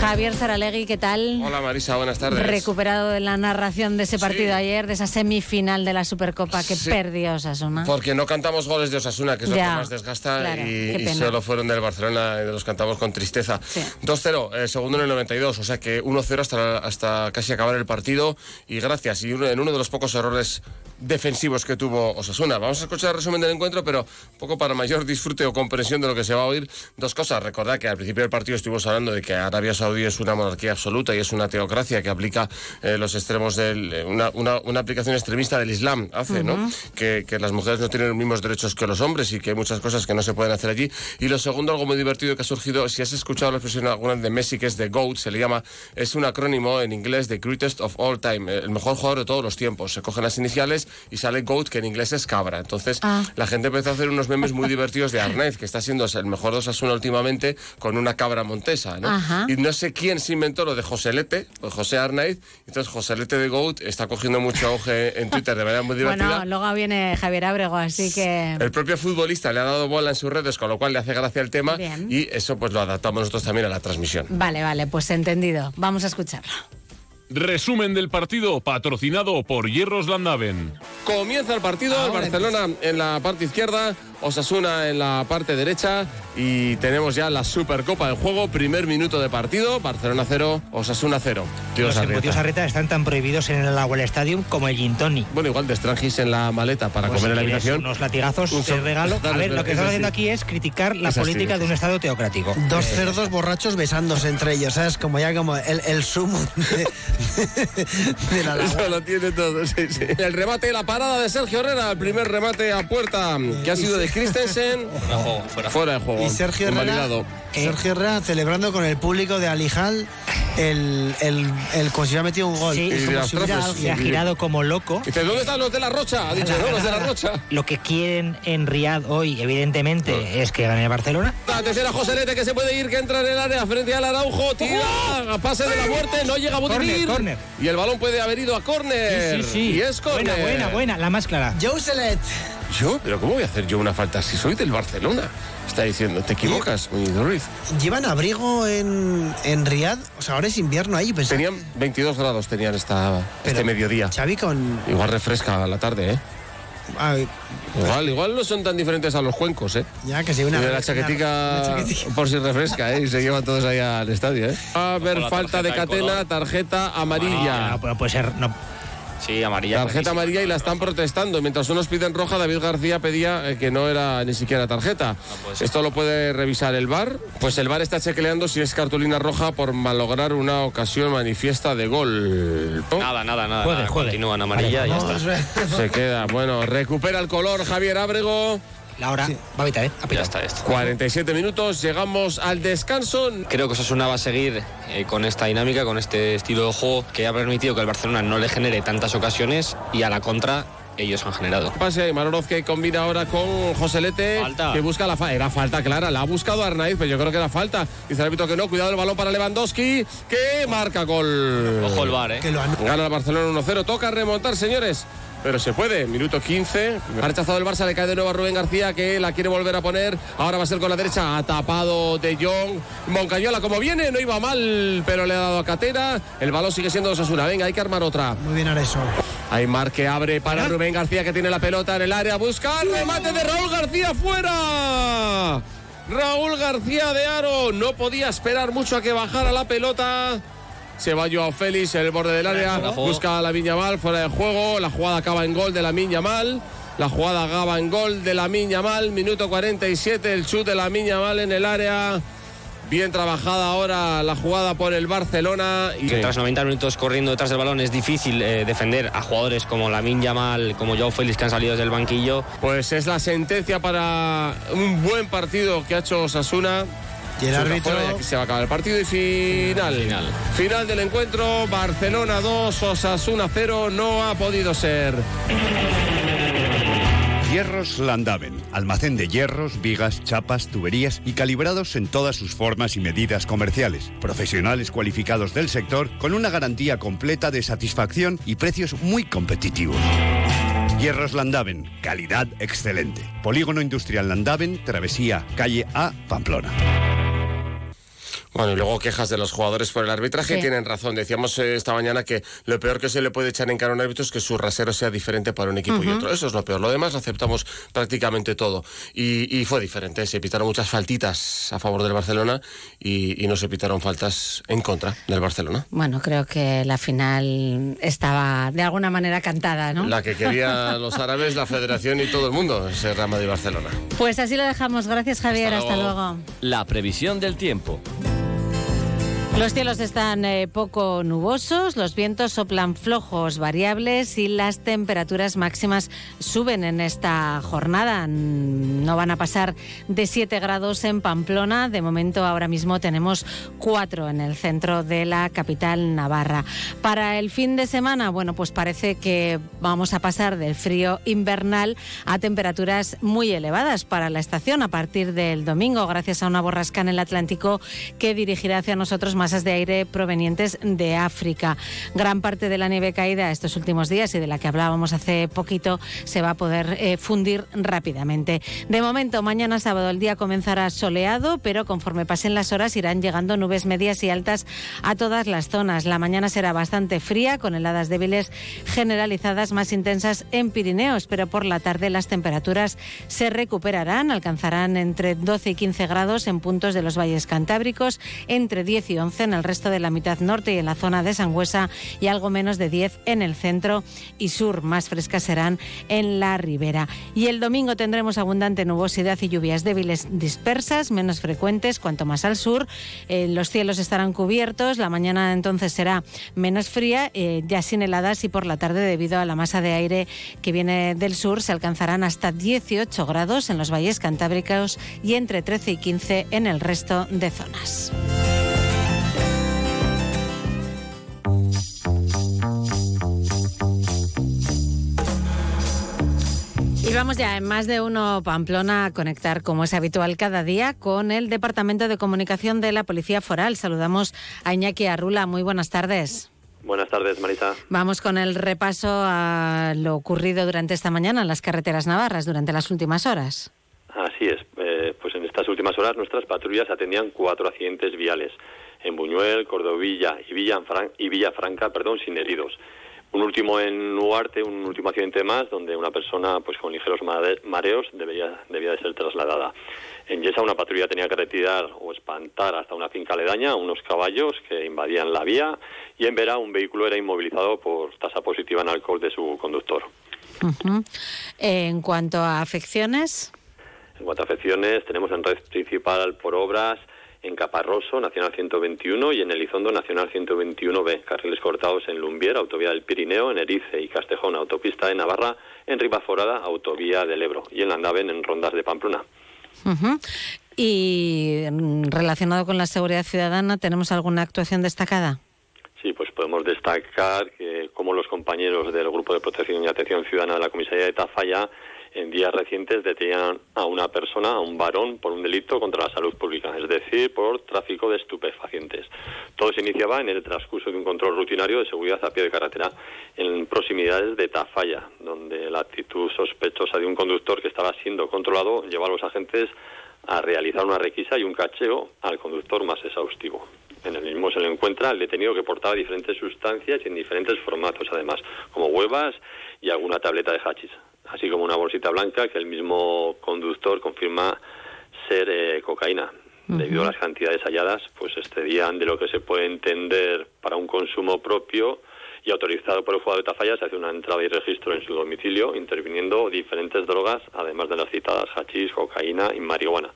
S1: Javier Saralegui, ¿qué tal?
S15: Hola Marisa, buenas tardes.
S1: Recuperado de la narración de ese partido ayer, de esa semifinal de la Supercopa que
S15: Sí.
S1: perdió Osasuna.
S15: Porque no cantamos goles de Osasuna, que es lo
S1: Ya,
S15: que más desgasta,
S1: claro,
S15: y, y solo fueron del Barcelona y los cantamos con tristeza. 2-0, eh, segundo en el 92, o sea que 1-0 hasta, hasta casi acabar el partido. Y gracias, y uno- en uno de los pocos errores defensivos que tuvo Osasuna. Vamos a escuchar el resumen del encuentro, pero un poco para mayor disfrute o comprensión de lo que se va a oír. Dos cosas. Recordad que al principio del partido estuvimos hablando de que Arabia Saudí es una monarquía absoluta y es una teocracia que aplica eh, los extremos del. eh, una, una- una aplicación extremista del Islam hace, ¿no?
S16: Ujú.
S15: Que, que las mujeres no tienen los mismos derechos que los hombres y que hay muchas cosas que no se pueden hacer allí. Y lo segundo, algo muy divertido que ha surgido, si has escuchado la expresión alguna de Messi, que es The GOAT, se le llama, es un acrónimo en inglés de Greatest of All Time, el mejor jugador de todos los tiempos. Se cogen las iniciales y sale GOAT, que en inglés es cabra. Entonces, la gente empezó a hacer unos memes muy divertidos de Arnaiz, que está siendo el mejor de Osasuna últimamente, con una cabra montesa, ¿no?
S1: Ajá.
S15: Y no sé quién se inventó lo de Joselete, o José Arnaiz, entonces Joselete de GOAT está cogiendo mucho auge en Twitter de manera muy divertida.
S1: Bueno, luego viene Javier Ábrego, así que...
S15: El propio futbolista le ha dado bola en sus redes, con lo cual le hace gracia el tema
S1: Bien.
S15: y eso pues lo adaptamos nosotros también a la transmisión.
S1: Vale, vale, pues entendido. Vamos a escucharlo.
S16: Resumen del partido patrocinado por Hierros Landaven.
S15: Comienza el partido, el Barcelona en la parte izquierda, Osasuna en la parte derecha y tenemos ya la Supercopa en juego, primer minuto de partido, Barcelona 0, Osasuna 0.
S17: Los embutidos Arreta están tan prohibidos en el Agua Stadium como el gin tonic.
S15: Bueno, igual de Strangis en la maleta para
S17: Pues
S15: comer en la habitación.
S17: Unos latigazos,
S15: Un so-
S17: regalo. A ver, lo que
S15: es
S17: estamos haciendo aquí es criticar la
S15: Es
S17: política de un Estado teocrático.
S18: Dos cerdos borrachos besándose entre ellos, ¿sabes? Como ya como el, el sumo de, de la
S15: Eso lo tiene todo, sí, sí. El remate, la parada de Sergio Herrera, el primer remate a puerta que ha sido de Christensen. Fuera de juego.
S18: Y Sergio Herrera,
S15: Invalidado.
S18: Sergio Herrera celebrando con el público de Alijal el, el, el como si hubiera metido un gol.
S17: Sí,
S18: Es como si hubiera
S17: se ha girado como loco.
S15: Dice, ¿dónde están los de la Rocha? Ha dicho, no, los de la Rocha.
S17: Lo que quieren en Riyadh hoy, evidentemente, es que gane el Barcelona.
S15: Atención a José Lete que se puede ir, que entra en el área frente al Araujo, tira, a pase de la muerte, no llega a Budimir.
S17: Córner.
S15: Y el balón puede haber ido a córner.
S17: Sí, sí, sí.
S15: Y es córner.
S17: Buena, buena, buena, la más clara.
S18: Jouselet.
S15: ¿Yo? ¿Pero cómo voy a hacer yo una falta si soy del Barcelona? Está diciendo, te equivocas, Muñiz Ruiz.
S18: ¿Llevan abrigo en, en Riad? O sea, ahora es invierno ahí. Pensaba-
S15: Tenían 22 grados, tenían esta, este mediodía.
S18: Xavi con...
S15: Igual refresca a la tarde, ¿eh?
S18: Ay,
S15: Igual, igual no son tan diferentes a los cuencos, ¿eh?
S18: ya que se una...
S15: Tiene la chaquetica
S18: una
S15: por si refresca, ¿eh? Y se llevan todos ahí al estadio, ¿eh? Va a haber falta de
S19: de
S15: catena, tarjeta amarilla.
S17: No puede ser. No.
S19: Sí, amarilla.
S15: Tarjeta
S19: clarísima.
S15: amarilla y la están protestando. Mientras unos piden roja, David García pedía eh, que no era ni siquiera tarjeta.
S19: puede ser.
S15: Esto lo puede revisar el VAR. Pues el VAR está chequeando si es cartulina roja por malograr una ocasión manifiesta de gol. ¿no?
S19: Nada, nada, nada.
S17: Juegue,
S19: nada.
S17: juegue.
S19: Continúa en amarilla y ya está.
S15: Se queda. Bueno, recupera el color Javier Ábrego.
S17: La hora va a evitar, ¿eh?
S19: Ya está esto.
S15: 47 minutos, llegamos al descanso.
S19: Creo que Osasuna va a seguir eh, con esta dinámica, con este estilo de juego que ha permitido que el Barcelona no le genere tantas ocasiones y a la contra ellos han generado.
S15: Pase, Marorov que combina ahora con José Lete,
S19: Falta.
S15: que busca la falta. Era falta clara, la ha buscado Arnaiz, pero yo creo que era falta. Dice el árbitro que no, cuidado el balón para Lewandowski, que marca gol.
S19: Ojo el VAR, ¿eh?
S18: Que lo han-
S15: Gana el Barcelona 1-0, toca remontar, señores. Pero se puede, minuto 15. Ha rechazado el Barça, le cae de nuevo a Rubén García, que la quiere volver a poner. Ahora va a ser con la derecha, ha tapado De Jong. Moncayola, como viene, no iba mal, pero le ha dado a Catera. El balón sigue siendo Osasuna. Venga, hay que armar otra.
S18: Muy bien Areso.
S15: Aymar que abre para Rubén García que tiene la pelota en el área. Busca el remate de Raúl García fuera. Raúl García de Aro no podía esperar mucho a que bajara la pelota. Se va Joao Félix en el borde del área. Busca a la Mal fuera de juego. La jugada acaba en gol de la Mal. La jugada acaba en gol de la Mal. Minuto 47. El chute de la Mal en el área. Bien trabajada ahora la jugada por el Barcelona. Y
S19: Que tras 90 minutos corriendo detrás del balón es difícil eh, defender a jugadores como Lamin Yamal, como Joao Félix que han salido desde el banquillo.
S15: Pues es la sentencia para un buen partido que ha hecho Sasuna.
S18: Y el árbitro-
S15: y aquí se va a acabar el partido y final.
S19: Final.
S15: Final del encuentro. Barcelona 2, Osasuna 0. No ha podido ser.
S20: Hierros Landaven, almacén de hierros, vigas, chapas, tuberías y calibrados en todas sus formas y medidas comerciales. Profesionales cualificados del sector con una garantía completa de satisfacción y precios muy competitivos. Hierros Landaven, calidad excelente. Polígono Industrial Landaven, Travesía, calle A, Pamplona.
S15: Bueno, y luego quejas de los jugadores por el arbitraje.
S1: Sí.
S15: Tienen razón. Decíamos eh, esta mañana que lo peor que se le puede echar en cara a un árbitro es que su rasero sea diferente para un equipo y otro. Eso es lo peor. Lo demás lo aceptamos prácticamente todo. Y, y fue diferente. Se pitaron muchas faltitas a favor del Barcelona y, y no se pitaron faltas en contra del Barcelona.
S1: Bueno, creo que la final estaba de alguna manera cantada, ¿no?
S15: La que querían los árabes, la federación y todo el mundo, ese Real Madrid Barcelona.
S1: Pues así lo dejamos. Gracias, Javier. Hasta, luego.
S21: La previsión del tiempo.
S1: Los cielos están eh, poco nubosos, los vientos soplan flojos, variables y las temperaturas máximas suben en esta jornada. No van a pasar de 7 grados en Pamplona. De momento, ahora mismo tenemos 4 en el centro de la capital navarra. Para el fin de semana, bueno, pues parece que vamos a pasar del frío invernal a temperaturas muy elevadas para la estación a partir del domingo, gracias a una borrasca en el Atlántico que dirigirá hacia nosotros más masas de aire provenientes de África. Gran parte de la nieve caída estos últimos días y de la que hablábamos hace poquito se va a poder eh, fundir rápidamente. De momento, mañana sábado el día comenzará soleado, pero conforme pasen las horas irán llegando nubes medias y altas a todas las zonas. La mañana será bastante fría, con heladas débiles generalizadas más intensas en Pirineos, pero por la tarde las temperaturas se recuperarán, alcanzarán entre 12 y 15 grados en puntos de los valles cantábricos, entre 10 y 11 en el resto de la mitad norte y en la zona de Sangüesa y algo menos de 10 en el centro y sur. Más frescas serán en la ribera. Y el domingo tendremos abundante nubosidad y lluvias débiles dispersas, menos frecuentes cuanto más al sur. Eh, los cielos estarán cubiertos, la mañana entonces será menos fría, eh, ya sin heladas y por la tarde debido a la masa de aire que viene del sur se alcanzarán hasta 18 grados en los valles cantábricos y entre 13 y 15 en el resto de zonas. Y vamos ya en más de uno Pamplona a conectar, como es habitual cada día, con el Departamento de Comunicación de la Policía Foral. Saludamos a Iñaki Arrula. Muy buenas tardes.
S22: Buenas tardes, Marisa.
S1: Vamos con el repaso a lo ocurrido durante esta mañana en las carreteras navarras, durante las últimas horas.
S22: Así es. Eh, pues en estas últimas horas nuestras patrullas atendían cuatro accidentes viales en Buñuel, Cordovilla y, Villafran y Villafranca, perdón, sin heridos. Un último en Nuarte, un último accidente más, donde una persona pues con ligeros mareos debía, debía de ser trasladada. En Yesa una patrulla tenía que retirar o espantar hasta una finca aledaña a unos caballos que invadían la vía y en Vera un vehículo era inmovilizado por tasa positiva en alcohol de su conductor.
S1: En cuanto a afecciones.
S22: En cuanto a afecciones, tenemos en red principal por obras en Caparroso, Nacional 121, y en Elizondo, Nacional 121B, carriles cortados en Lumbier, Autovía del Pirineo, en Erice y Castejón, Autopista de Navarra, en Ribaforada, Autovía del Ebro, y en Landaven, en Rondas de Pamplona.
S1: Y mm, relacionado con la seguridad ciudadana, ¿tenemos alguna actuación destacada?
S22: Sí, pues podemos destacar que como los compañeros del Grupo de Protección y Atención Ciudadana de la Comisaría de Tafalla en días recientes detenían a una persona, a un varón, por un delito contra la salud pública, es decir, por tráfico de estupefacientes. Todo se iniciaba en el transcurso de un control rutinario de seguridad a pie de carretera en proximidades de Tafalla, donde la actitud sospechosa de un conductor que estaba siendo controlado llevó a los agentes a realizar una requisa y un cacheo al conductor más exhaustivo. En el mismo se le encuentra el detenido que portaba diferentes sustancias y en diferentes formatos, además, como huevas y alguna tableta de hachís así como una bolsita blanca que el mismo conductor confirma ser eh, cocaína. Debido a las cantidades halladas, pues excedían de lo que se puede entender para un consumo propio y autorizado por el jugador de Tafalla, se hace una entrada y registro en su domicilio, interviniendo diferentes drogas, además de las citadas hachís, cocaína y marihuana,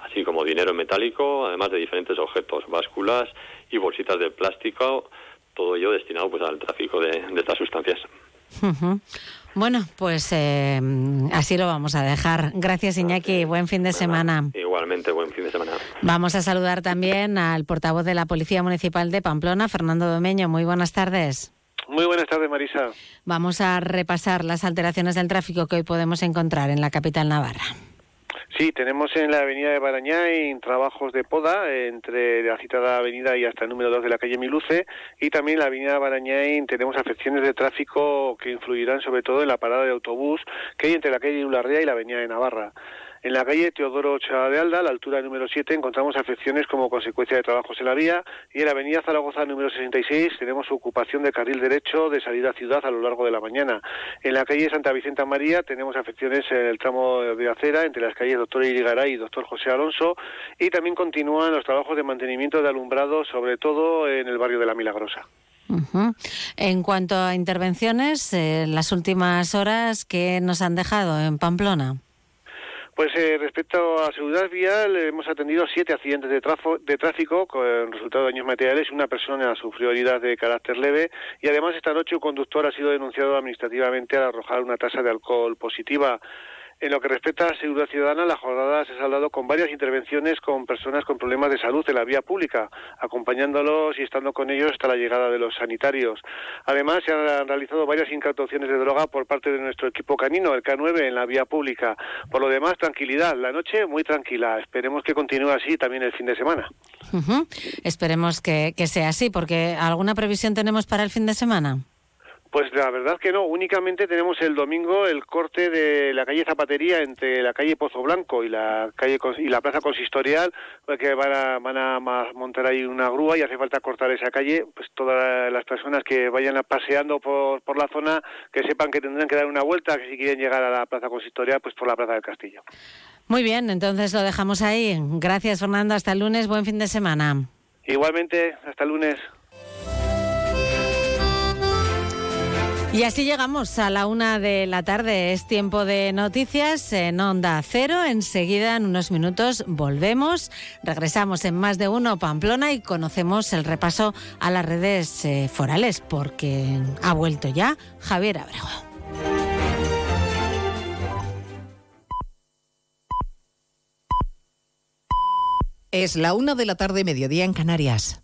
S22: así como dinero metálico, además de diferentes objetos, básculas y bolsitas de plástico, todo ello destinado pues al tráfico de, estas sustancias.
S1: Bueno, pues eh, así lo vamos a dejar. Gracias, Iñaki. Buen fin de semana.
S22: Igualmente, buen fin de semana.
S1: Vamos a saludar también al portavoz de la Policía Municipal de Pamplona, Fernando Domeño. Muy buenas tardes.
S23: Muy buenas tardes, Marisa.
S1: Vamos a repasar las alteraciones del tráfico que hoy podemos encontrar en la capital navarra.
S23: Sí, tenemos en la avenida de Barañáin trabajos de poda entre la citada avenida y hasta el número 2 de la calle Miluce y también en la avenida de Barañáin tenemos afecciones de tráfico que influirán sobre todo en la parada de autobús que hay entre la calle Ularrea y la avenida de Navarra. En la calle Teodoro Ochoa de Alda, la altura número 7, encontramos afecciones como consecuencia de trabajos en la vía y en la avenida Zaragoza número 66 tenemos ocupación de carril derecho de salida a ciudad a lo largo de la mañana. En la calle Santa Vicenta María tenemos afecciones en el tramo de acera entre las calles Doctor Irigaray y Doctor José Alonso y también continúan los trabajos de mantenimiento de alumbrado, sobre todo en el barrio de La Milagrosa.
S1: En cuanto a intervenciones, en las últimas horas, ¿qué nos han dejado en Pamplona?
S23: Pues eh, respecto a seguridad vial, hemos atendido siete accidentes de, de tráfico con resultado de daños materiales. Una persona sufrió heridas de carácter leve y además esta noche un conductor ha sido denunciado administrativamente al arrojar una tasa de alcohol positiva. En lo que respecta a la seguridad ciudadana, la jornada se ha saldado con varias intervenciones con personas con problemas de salud en la vía pública, acompañándolos y estando con ellos hasta la llegada de los sanitarios. Además, se han realizado varias incautaciones de droga por parte de nuestro equipo canino, el K9, en la vía pública. Por lo demás, tranquilidad. La noche muy tranquila. Esperemos que continúe así también el fin de semana.
S1: Esperemos que, que sea así, porque ¿alguna previsión tenemos para el fin de semana?
S23: Pues la verdad que no, únicamente tenemos el domingo el corte de la calle Zapatería entre la calle Pozo Blanco y la calle y la Plaza Consistorial, porque van a, van a montar ahí una grúa y hace falta cortar esa calle, pues todas las personas que vayan paseando por, por la zona que sepan que tendrán que dar una vuelta, que si quieren llegar a la Plaza Consistorial, pues por la Plaza del Castillo.
S1: Muy bien, entonces lo dejamos ahí. Gracias Fernando, hasta el lunes, buen fin de semana.
S23: Igualmente, hasta el lunes.
S1: Y así llegamos a la una de la tarde. Es tiempo de noticias en Onda Cero. Enseguida, en unos minutos, volvemos. Regresamos en más de uno Pamplona y conocemos el repaso a las redes eh, forales, porque ha vuelto ya Javier Abrego.
S24: Es la una de la tarde, mediodía en Canarias.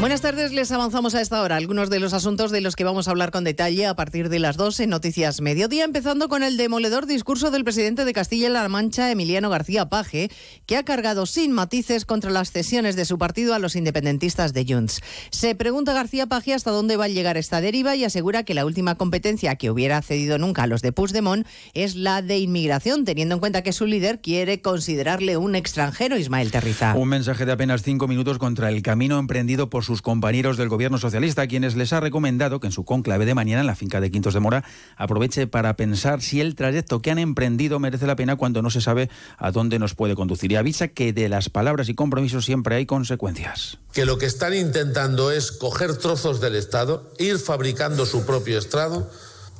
S24: Buenas tardes, les avanzamos a esta hora algunos de los asuntos de los que vamos a hablar con detalle a partir de las 2 en Noticias Mediodía, empezando con el demoledor discurso del presidente de Castilla-La Mancha, Emiliano García Paje, que ha cargado sin matices contra las cesiones de su partido a los independentistas de Junts. Se pregunta García Paje hasta dónde va a llegar esta deriva y asegura que la última competencia que hubiera cedido nunca a los de Puigdemont es la de inmigración, teniendo en cuenta que su líder quiere considerarle un extranjero, Ismael Terriza.
S25: Un mensaje de apenas cinco minutos contra el camino emprendido por sus compañeros del gobierno socialista, quienes les ha recomendado que en su conclave de mañana en la finca de Quintos de Mora aproveche para pensar si el trayecto que han emprendido merece la pena cuando no se sabe a dónde nos puede conducir. Y avisa que de las palabras y compromisos siempre hay consecuencias.
S26: Que lo que están intentando es coger trozos del Estado, ir fabricando su propio Estado,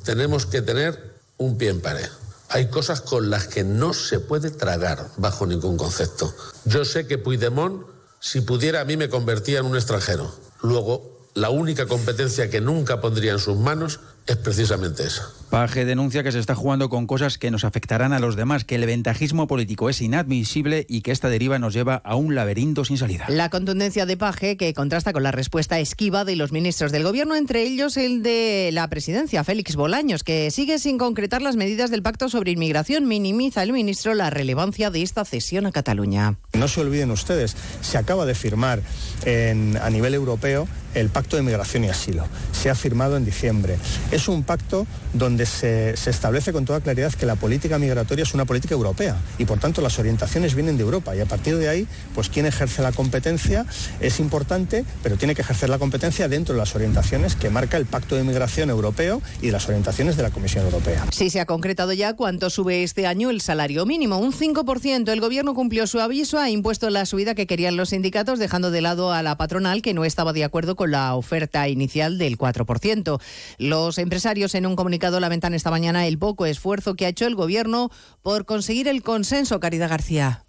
S26: tenemos que tener un pie en pared. Hay cosas con las que no se puede tragar bajo ningún concepto. Yo sé que Puigdemont, si pudiera, a mí me convertía en un extranjero. Luego, la única competencia que nunca pondría en sus manos es precisamente esa.
S25: Paje denuncia que se está jugando con cosas que nos afectarán a los demás, que el ventajismo político es inadmisible y que esta deriva nos lleva a un laberinto sin salida.
S24: La contundencia de Paje, que contrasta con la respuesta esquiva de los ministros del Gobierno, entre ellos el de la presidencia, Félix Bolaños, que sigue sin concretar las medidas del pacto sobre inmigración. Minimiza el ministro la relevancia de esta cesión a Cataluña.
S27: No se olviden ustedes, se acaba de firmar en, a nivel europeo el Pacto de Migración y Asilo. Se ha firmado en diciembre. Es un pacto donde se, se, establece con toda claridad que la política migratoria es una política europea y por tanto las orientaciones vienen de Europa y a partir de ahí, pues quien ejerce la competencia es importante, pero tiene que ejercer la competencia dentro de las orientaciones que marca el Pacto de Migración Europeo y las orientaciones de la Comisión Europea.
S24: Sí, se ha concretado ya cuánto sube este año el salario mínimo, un 5%. El Gobierno cumplió su aviso, ha impuesto la subida que querían los sindicatos, dejando de lado a la patronal que no estaba de acuerdo con la oferta inicial del 4%. Los empresarios en un comunicado lamentan esta mañana el poco esfuerzo que ha hecho el Gobierno por conseguir el consenso, Caridad García.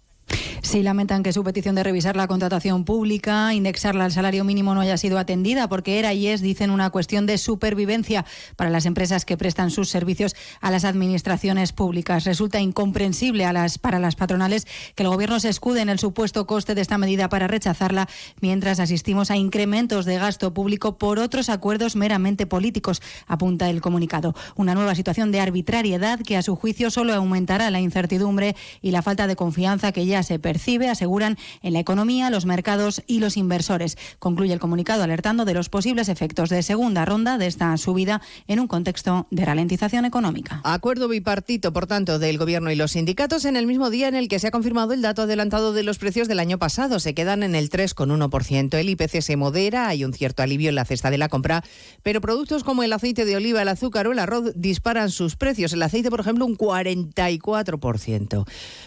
S28: Sí, lamentan que su petición de revisar la contratación pública, indexarla al salario mínimo no haya sido atendida porque era y es, dicen, una cuestión de supervivencia para las empresas que prestan sus servicios a las administraciones públicas. Resulta incomprensible para las patronales que el Gobierno se escude en el supuesto coste de esta medida para rechazarla, mientras asistimos a incrementos de gasto público por otros acuerdos meramente políticos, apunta el comunicado. Una nueva situación de arbitrariedad que, a su juicio, solo aumentará la incertidumbre y la falta de confianza que ya se percibe, aseguran, en la economía, los mercados y los inversores. Concluye el comunicado alertando de los posibles efectos de segunda ronda de esta subida en un contexto de ralentización económica.
S24: Acuerdo bipartito, por tanto, del Gobierno y los sindicatos en el mismo día en el que se ha confirmado el dato adelantado de los precios del año pasado. Se quedan en el 3,1%. El IPC se modera, hay un cierto alivio en la cesta de la compra, pero productos como el aceite de oliva, el azúcar o el arroz disparan sus precios. El aceite, por ejemplo, un 44%.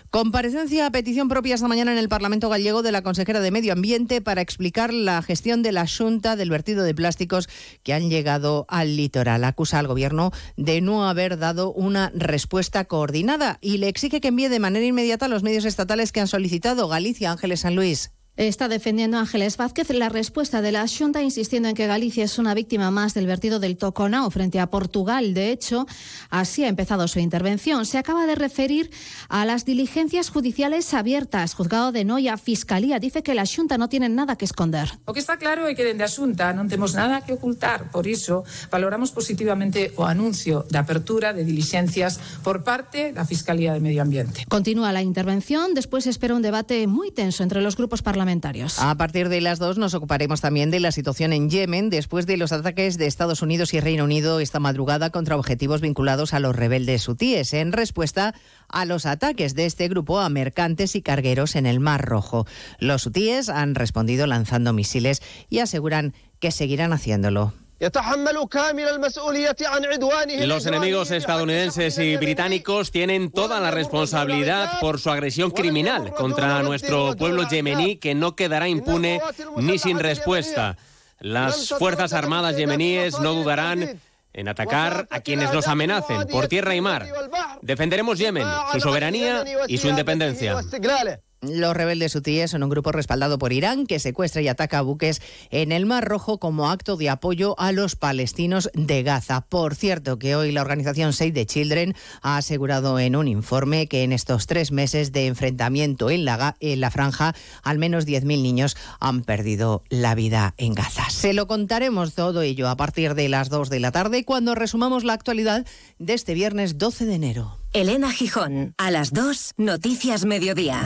S24: Comparecencia a petición propia esta mañana en el Parlamento gallego de la consejera de Medio Ambiente para explicar la gestión de la Junta del vertido de plásticos que han llegado al litoral. Acusa al Gobierno de no haber dado una respuesta coordinada y le exige que envíe de manera inmediata a los medios estatales que han solicitado Galicia, Ángeles San Luis.
S29: Está defendiendo Ángeles Vázquez la respuesta de la Junta, insistiendo en que Galicia es una víctima más del vertido del Toconao frente a Portugal. De hecho, así ha empezado su intervención. Se acaba de referir a las diligencias judiciales abiertas. Juzgado de Noia, Fiscalía, dice que la Junta no tiene nada que esconder.
S30: O que está claro é que dende a Xunta non temos nada que ocultar. Por iso, valoramos positivamente o anuncio de apertura de diligencias por parte da Fiscalía de Medio Ambiente.
S29: Continúa la intervención. Después espera un debate muy tenso entre los grupos parlamentarios
S24: a partir de las dos nos ocuparemos también de la situación en Yemen después de los ataques de Estados Unidos y Reino Unido esta madrugada contra objetivos vinculados a los rebeldes hutíes en respuesta a los ataques de este grupo a mercantes y cargueros en el Mar Rojo. Los hutíes han respondido lanzando misiles y aseguran que seguirán haciéndolo.
S31: Los enemigos estadounidenses y británicos tienen toda la responsabilidad por su agresión criminal contra nuestro pueblo yemení que no quedará impune ni sin respuesta. Las Fuerzas Armadas yemeníes no dudarán en atacar a quienes nos amenacen por tierra y mar. Defenderemos Yemen, su soberanía y su independencia.
S24: Los rebeldes hutíes son un grupo respaldado por Irán que secuestra y ataca buques en el Mar Rojo como acto de apoyo a los palestinos de Gaza. Por cierto, que hoy la organización Save the Children ha asegurado en un informe que en estos tres meses de enfrentamiento en la, franja, al menos 10.000 niños han perdido la vida en Gaza. Se lo contaremos todo ello a partir de las 2 de la tarde cuando resumamos la actualidad de este viernes 12 de enero.
S32: Elena Gijón, a las 2, Noticias Mediodía.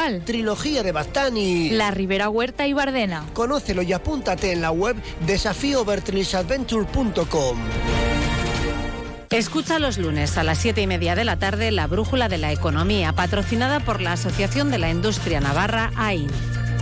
S33: Trilogía de Bastani.
S34: La Ribera Huerta y Bardena.
S33: Conócelo y apúntate en la web desafíovertrisadventure.com.
S1: Escucha los lunes a las siete y media de la tarde la Brújula de la Economía, patrocinada por la Asociación de la Industria Navarra, AIN.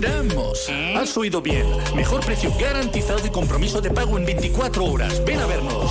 S35: Mejoramos. Has oído bien. Mejor precio garantizado y compromiso de pago en 24 horas. Ven a vernos.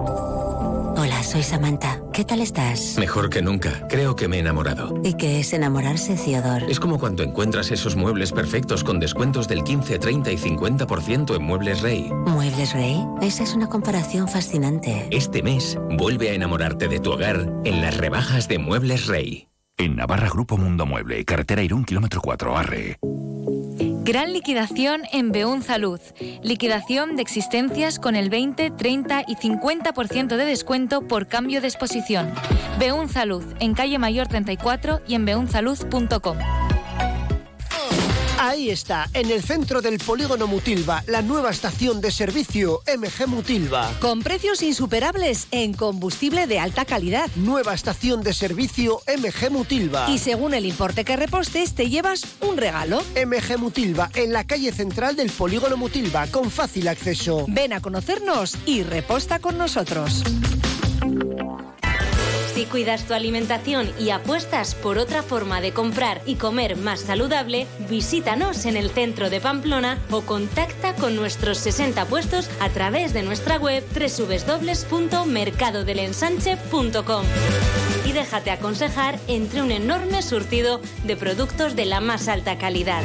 S36: Soy Samantha. ¿Qué tal estás?
S37: Mejor que nunca. Creo que me he enamorado.
S36: ¿Y qué es enamorarse, Theodore?
S37: Es como cuando encuentras esos muebles perfectos con descuentos del 15, 30 y 50% en Muebles Rey.
S36: ¿Muebles Rey? Esa es una comparación fascinante.
S37: Este mes, vuelve a enamorarte de tu hogar en las rebajas de Muebles Rey.
S38: En Navarra Grupo Mundo Mueble, carretera Irún, kilómetro 4, Arre.
S34: Gran liquidación en Beun Salud. Liquidación de existencias con el 20, 30 y 50% de descuento por cambio de exposición. Beun Salud, en calle Mayor 34 y en beunsalud.com.
S33: Ahí está, en el centro del polígono Mutilva, la nueva estación de servicio MG Mutilva.
S39: Con precios insuperables en combustible de alta calidad.
S33: Nueva estación de servicio MG Mutilva.
S39: Y según el importe que repostes, te llevas un regalo.
S33: MG Mutilva, en la calle central del polígono Mutilva, con fácil acceso.
S39: Ven a conocernos y reposta con nosotros.
S40: Si cuidas tu alimentación y apuestas por otra forma de comprar y comer más saludable, visítanos en el centro de Pamplona o contacta con nuestros 60 puestos a través de nuestra web www.mercadodelensanche.com y déjate aconsejar entre un enorme surtido de productos de la más alta calidad.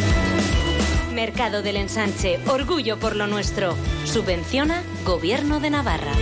S40: Mercado del Ensanche, orgullo por lo nuestro. Subvenciona Gobierno de Navarra.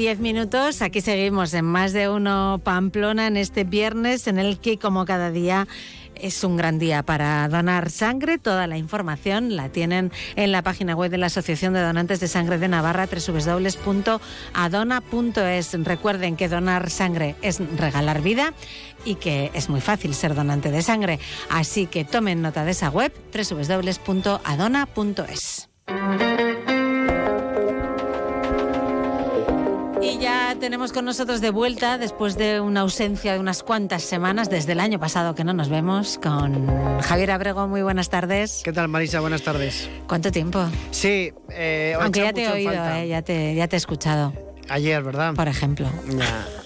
S1: 10 minutos. Aquí seguimos en más de uno Pamplona en este viernes en el que como cada día es un gran día para donar sangre. Toda la información la tienen en la página web de la Asociación de Donantes de Sangre de Navarra, www.adona.es. Recuerden que donar sangre es regalar vida y que es muy fácil ser donante de sangre. Así que tomen nota de esa web, www.adona.es. tenemos con nosotros de vuelta, después de una ausencia de unas cuantas semanas, desde el año pasado que no nos vemos, con Javier Abrego. Muy buenas tardes.
S41: ¿Qué tal, Marisa? Buenas tardes.
S1: ¿Cuánto tiempo?
S41: Sí, eh,
S1: Aunque ya te he oído, eh, ya, te, ya te he escuchado.
S41: Ayer, ¿verdad?
S1: Por ejemplo.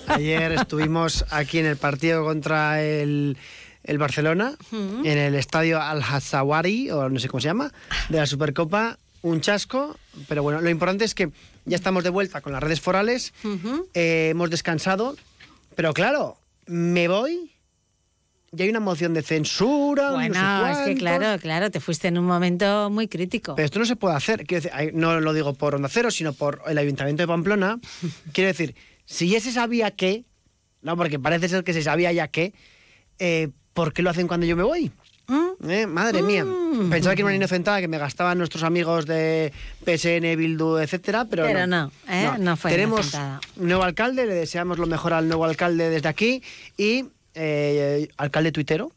S41: Ayer estuvimos aquí en el partido contra el, el Barcelona, en el estadio Al-Hassawari, o no sé cómo se llama, de la Supercopa. Un chasco, pero bueno, lo importante es que ya estamos de vuelta con las redes forales, eh, hemos descansado, pero claro, me voy y hay una moción de censura. no sé
S1: Bueno, es que claro, claro, te fuiste en un momento muy crítico.
S41: Pero esto no se puede hacer. Quiero decir, no lo digo por Onda Cero, sino por el Ayuntamiento de Pamplona. Quiero decir, si ya se sabía que, no, porque parece ser que se sabía ya que, eh, ¿por qué lo hacen cuando yo me voy? Eh, Madre mía. Pensaba que era una inocentada que me gastaban nuestros amigos de PSN, Bildu, etcétera, pero,
S1: Pero no, ¿eh? No fue
S41: Tenemos
S1: inocentada.
S41: nuevo alcalde, le deseamos lo mejor al nuevo alcalde desde aquí y eh, alcalde tuitero,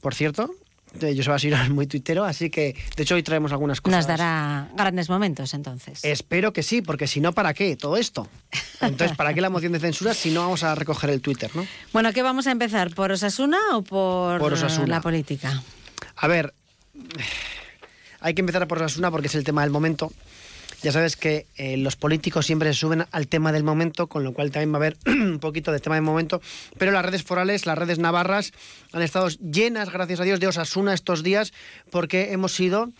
S41: por cierto. Joseba Sirón es muy tuitero, así que de hecho hoy traemos algunas cosas.
S1: Nos dará grandes momentos entonces.
S41: Espero que sí, porque si no, ¿para qué todo esto? Entonces, ¿para qué la moción de censura si no vamos a recoger el Twitter, no?
S1: Bueno, ¿qué vamos a empezar? ¿Por Osasuna o por,
S41: Por Osasuna.
S1: la política?
S41: A ver, hay que empezar por Osasuna porque es el tema del momento. Ya sabes que eh, los políticos siempre se suben al tema del momento, con lo cual también va a haber un poquito de tema del momento. Pero las redes forales, las redes navarras, han estado llenas, gracias a Dios, de Osasuna estos días, porque hemos ido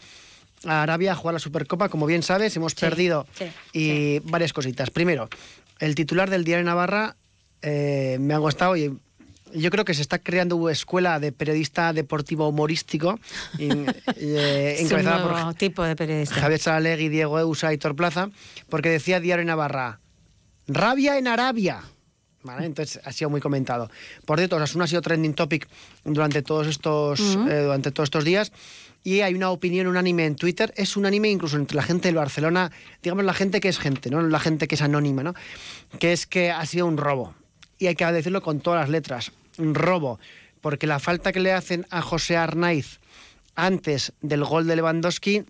S41: a Arabia a jugar la Supercopa, como bien sabes, hemos perdido y varias cositas. Primero, el titular del diario Navarra eh, me ha gustado y yo creo que se está creando una escuela de periodista deportivo humorístico eh,
S1: un
S41: encabezada por
S1: tipo de periodista.
S41: Javier Saralegui, Diego Eusa y Tor Plaza, porque decía Diario Navarra, rabia en Arabia. ¿Vale? Entonces ha sido muy comentado. Por cierto, Osasuna ha sido trending topic durante todos estos, eh, durante todos estos días. Y hay una opinión unánime en Twitter, es unánime incluso entre la gente del Barcelona, digamos la gente que es gente, no la gente que es anónima, ¿no? Que es que ha sido un robo. Y hay que decirlo con todas las letras, robo. Porque la falta que le hacen a José Arnaiz antes del gol de Lewandowski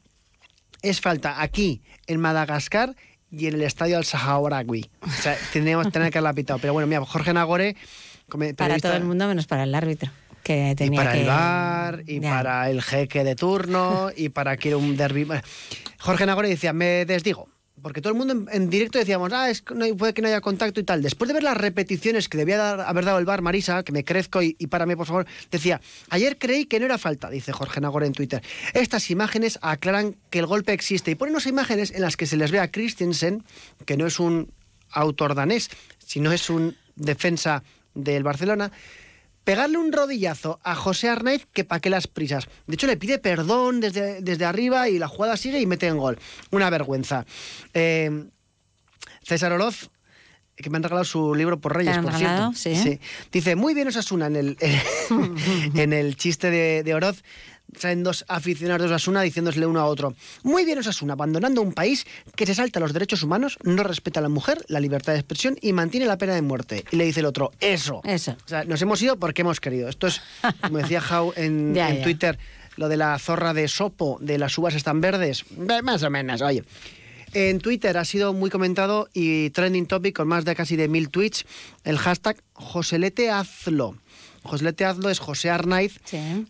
S41: es falta aquí, en Madagascar y en el estadio al Saharaui. O sea, que tener que haberla pitado. Pero bueno, mira, Jorge Nagore...
S1: Para todo el mundo menos para el árbitro. Que
S41: y
S1: tenía
S41: para
S1: que...
S41: el bar, y
S1: Ya.
S41: para el jeque de turno, y para que un derbi. Jorge Nagore decía, me desdigo, porque todo el mundo en, directo decíamos, ah, es no puede que no haya contacto y tal. Después de ver las repeticiones que debía dar- haber dado el bar Marisa, que me crezco y, y párame, por favor, decía, ayer creí que no era falta, dice Jorge Nagore en Twitter. Estas imágenes aclaran que el golpe existe y ponen unas imágenes en las que se les ve a Christensen, que no es un autor danés, sino es un defensa del Barcelona, pegarle un rodillazo a José Arnaiz que pa' qué las prisas. De hecho, le pide perdón desde, desde arriba y la jugada sigue y mete en gol. Una vergüenza. Eh, César Oroz, que me han regalado su libro por Reyes,
S1: ¿Te han
S41: por
S1: regalado?
S41: cierto.
S1: Sí.
S41: Dice, muy bien Osasuna en el, en el chiste de, de Oroz. Salen dos aficionados de Osasuna diciéndosele uno a otro. Muy bien Osasuna, abandonando un país que se salta los derechos humanos, no respeta a la mujer, la libertad de expresión y mantiene la pena de muerte. Y le dice el otro, eso.
S1: Eso.
S41: O sea, nos hemos ido porque hemos querido. Esto es, como decía Jau en,
S1: Ya,
S41: en
S1: ya.
S41: Twitter, lo de la zorra de Sopo, de las uvas están verdes. Ve, Más o menos, oye. En Twitter ha sido muy comentado y trending topic con más de casi de mil tweets el hashtag Joselete Hazlo. Joselete Hazlo es José Arnaiz,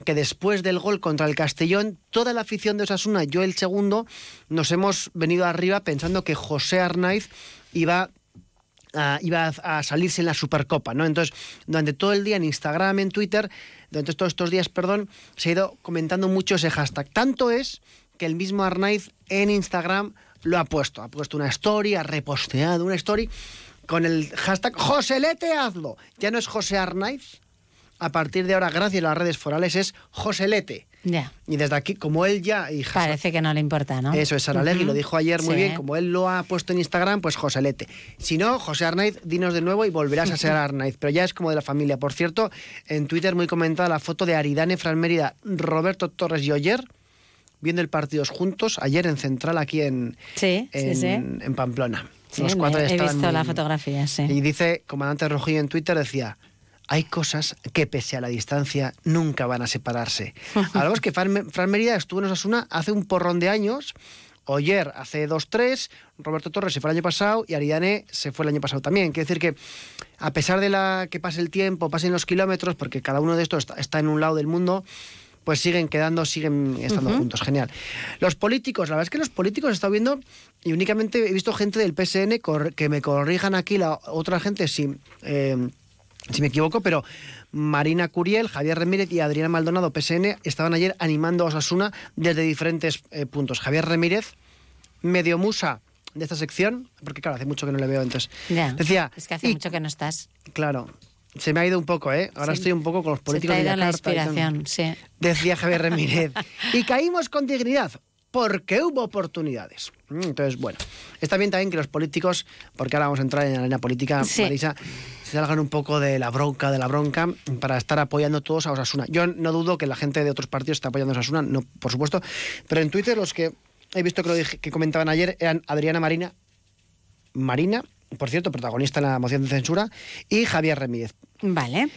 S41: que después del gol contra el Castellón, toda la afición de Osasuna, yo el segundo, nos hemos venido arriba pensando que José Arnaiz iba a- iba a salirse en la Supercopa, ¿no? Entonces, durante todo el día en Instagram, en Twitter, durante todos estos días, perdón, se ha ido comentando mucho ese hashtag. Tanto es que el mismo Arnaiz en Instagram lo ha puesto. Ha puesto una story, ha reposteado una story con el hashtag Joselete hazlo. Ya no es José Arnaiz. A partir de ahora, gracias a las redes forales, es Joselete.
S1: Ya.
S41: Y desde aquí, como él ya... Y
S1: Parece que no le importa, ¿no?
S41: eso es Saralegui, lo dijo ayer muy
S1: Sí.
S41: bien, como él lo ha puesto en Instagram, pues Joselete. Si no, José Arnaiz, dinos de nuevo y volverás a ser Arnaiz, pero ya es como de la familia. Por cierto, en Twitter muy comentada la foto de Aridane, Fran Mérida, Roberto Torres y Oyer, viendo el partido juntos, ayer en Central, aquí en,
S1: Sí, sí,
S41: en,
S1: sí.
S41: en Pamplona. Los cuatro
S1: he
S41: estaban
S1: visto la fotografía, sí.
S41: Y dice, comandante Rojillo en Twitter, decía, hay cosas que pese a la distancia nunca van a separarse. Hablamos que Fran, Fran Mérida estuvo en Osasuna hace un porrón de años, Oyer hace dos, tres, Roberto Torres se fue el año pasado y Ariane se fue el año pasado también. Quiere decir que a pesar de la que pase el tiempo, pasen los kilómetros, porque cada uno de estos está, en un lado del mundo, pues siguen quedando, siguen estando juntos. Genial. Los políticos, la verdad es que los políticos he estado viendo y únicamente he visto gente del PSN que me corrijan aquí la otra gente si, eh, si me equivoco, pero Marina Curiel, Javier Remírez y Adriana Maldonado, PSN, estaban ayer animando a Osasuna desde diferentes eh, puntos. Javier Remírez, medio musa de esta sección, porque claro, hace mucho que no le veo, entonces
S1: Ya.
S41: decía,
S1: Es que hace mucho que no estás.
S41: claro, se me ha ido un poco, ¿eh? Ahora
S1: Sí.
S41: estoy un poco con los
S1: Se te
S41: políticos
S1: ha
S41: de
S1: ido la
S41: Yakarta y tal.
S1: inspiración, sí.
S41: Decía Javier Remírez. y caímos con dignidad, porque hubo oportunidades. Mm, Entonces, bueno, está bien también que los políticos, porque ahora vamos a entrar en la arena política,
S1: Sí.
S41: Marisa, se salgan un poco de la bronca, de la bronca, para estar apoyando todos a Osasuna. Yo no dudo que la gente de otros partidos está apoyando a Osasuna, no, por supuesto, pero en Twitter los que he visto que, lo dije- que comentaban ayer eran Adriana Marina, Marina, por cierto, protagonista en la moción de censura, y Javier Remírez.
S1: Vale.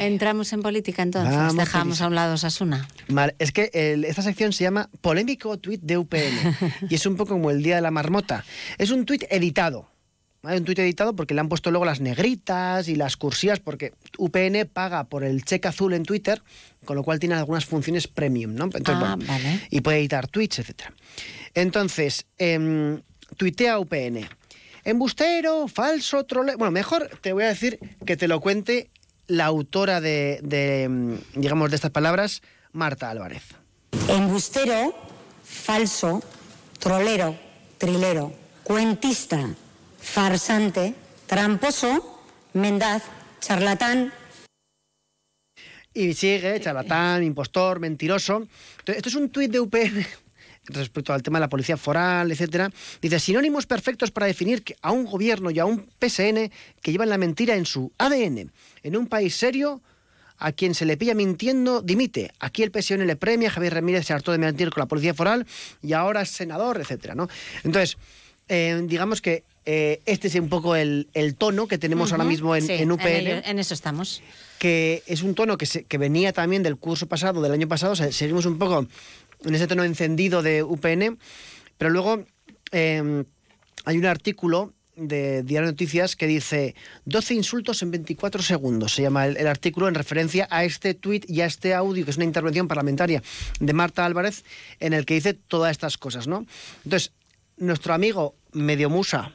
S1: Entramos en política entonces.
S41: Vamos,
S1: Dejamos a un lado Osasuna.
S41: Vale, es que el- esta sección se llama Polémico Tweet de UPN y es un poco como el Día de la Marmota. Es un tuit editado. ¿vale? Un tuit editado porque le han puesto luego las negritas y las cursivas porque UPN paga por el cheque azul en Twitter, con lo cual tiene algunas funciones premium, ¿no? Entonces,
S1: Ah,
S41: bueno,
S1: vale.
S41: y puede editar tweets, etcétera. Entonces, em, tuitea UPN. Embustero, falso, trole... Bueno, mejor te voy a decir que te lo cuente la autora de, de, mm, digamos, de estas palabras, Marta Álvarez.
S42: Embustero, falso, trolero, trilero, cuentista, farsante, tramposo, mendaz, charlatán,
S41: Y sigue, charlatán, impostor, mentiroso. Entonces, esto es un tuit de UPN respecto al tema de la policía foral, etcétera. Dice, sinónimos perfectos para definir que a un gobierno y a un PSN que llevan la mentira en su ADN. En un país serio, a quien se le pilla mintiendo, dimite. Aquí el PSN le premia, Javier Ramírez se hartó de mentir con la policía foral y ahora es senador, etcétera, ¿no? Entonces, eh, digamos que eh, este es un poco el, el tono que tenemos ahora mismo en,
S1: Sí,
S41: en UPN
S1: ello- en eso estamos.
S41: que es un tono que, se- que venía también del curso pasado, del año pasado, o sea, seguimos un poco en ese tono encendido de UPN, pero luego eh, hay un artículo de Diario Noticias que dice 12 insultos en 24 segundos. Se llama el, el artículo en referencia a este tuit y a este audio, que es una intervención parlamentaria de Marta Álvarez, en el que dice todas estas cosas, ¿no? Entonces, nuestro amigo medio musa,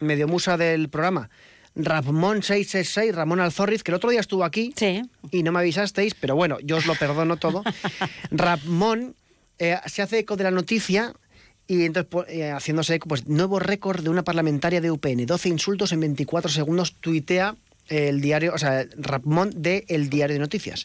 S41: medio musa del programa, Ramón 666, Ramón Alzorriz, que el otro día estuvo aquí y no me avisasteis, pero bueno, yo os lo perdono todo. Ramón eh, se hace eco de la noticia y entonces pues, eh, haciéndose eco, pues nuevo récord de una parlamentaria de UPN, 12 insultos en 24 segundos, tuitea el diario, o sea, Ramón de El Diario de Noticias.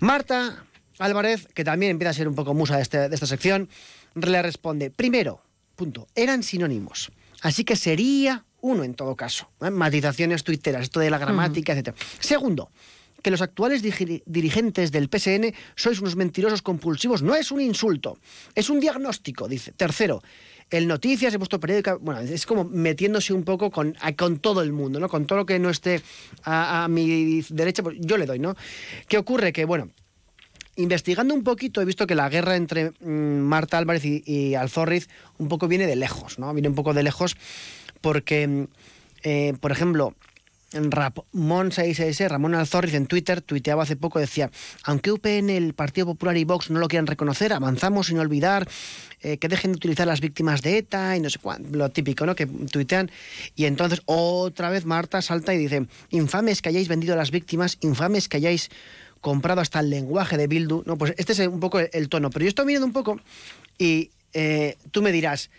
S41: Marta Álvarez, que también empieza a ser un poco musa de, este- de esta sección, le responde, primero, punto, eran sinónimos, así que sería uno en todo caso. ¿eh? Matizaciones tuiteras, esto de la gramática, etc. Segundo, que los actuales dirigentes del PSN sois unos mentirosos compulsivos. No es un insulto, es un diagnóstico, dice. Tercero, el Noticias, he puesto periódica, bueno, es como metiéndose un poco con, con todo el mundo, ¿no? Con todo lo que no esté a, a mi derecha, pues yo le doy, ¿no? ¿Qué ocurre? Que, bueno, investigando un poquito he visto que la guerra entre mm, Marta Álvarez y, y Alzorriz un poco viene de lejos, ¿no? Viene un poco de lejos porque, eh, por ejemplo, Ramón 666, Ramón Alzorriz en Twitter tuiteaba hace poco, decía, aunque UPN, el Partido Popular y Vox no lo quieran reconocer, avanzamos sin olvidar eh, que dejen de utilizar las víctimas de ETA y no sé cuánto, lo típico, ¿no? Que tuitean. Y entonces otra vez Marta salta y dice, infames que hayáis vendido a las víctimas, infames que hayáis comprado hasta el lenguaje de Bildu. No, pues este es un poco el, el tono. Pero yo estoy mirando un poco y eh, tú me dirás,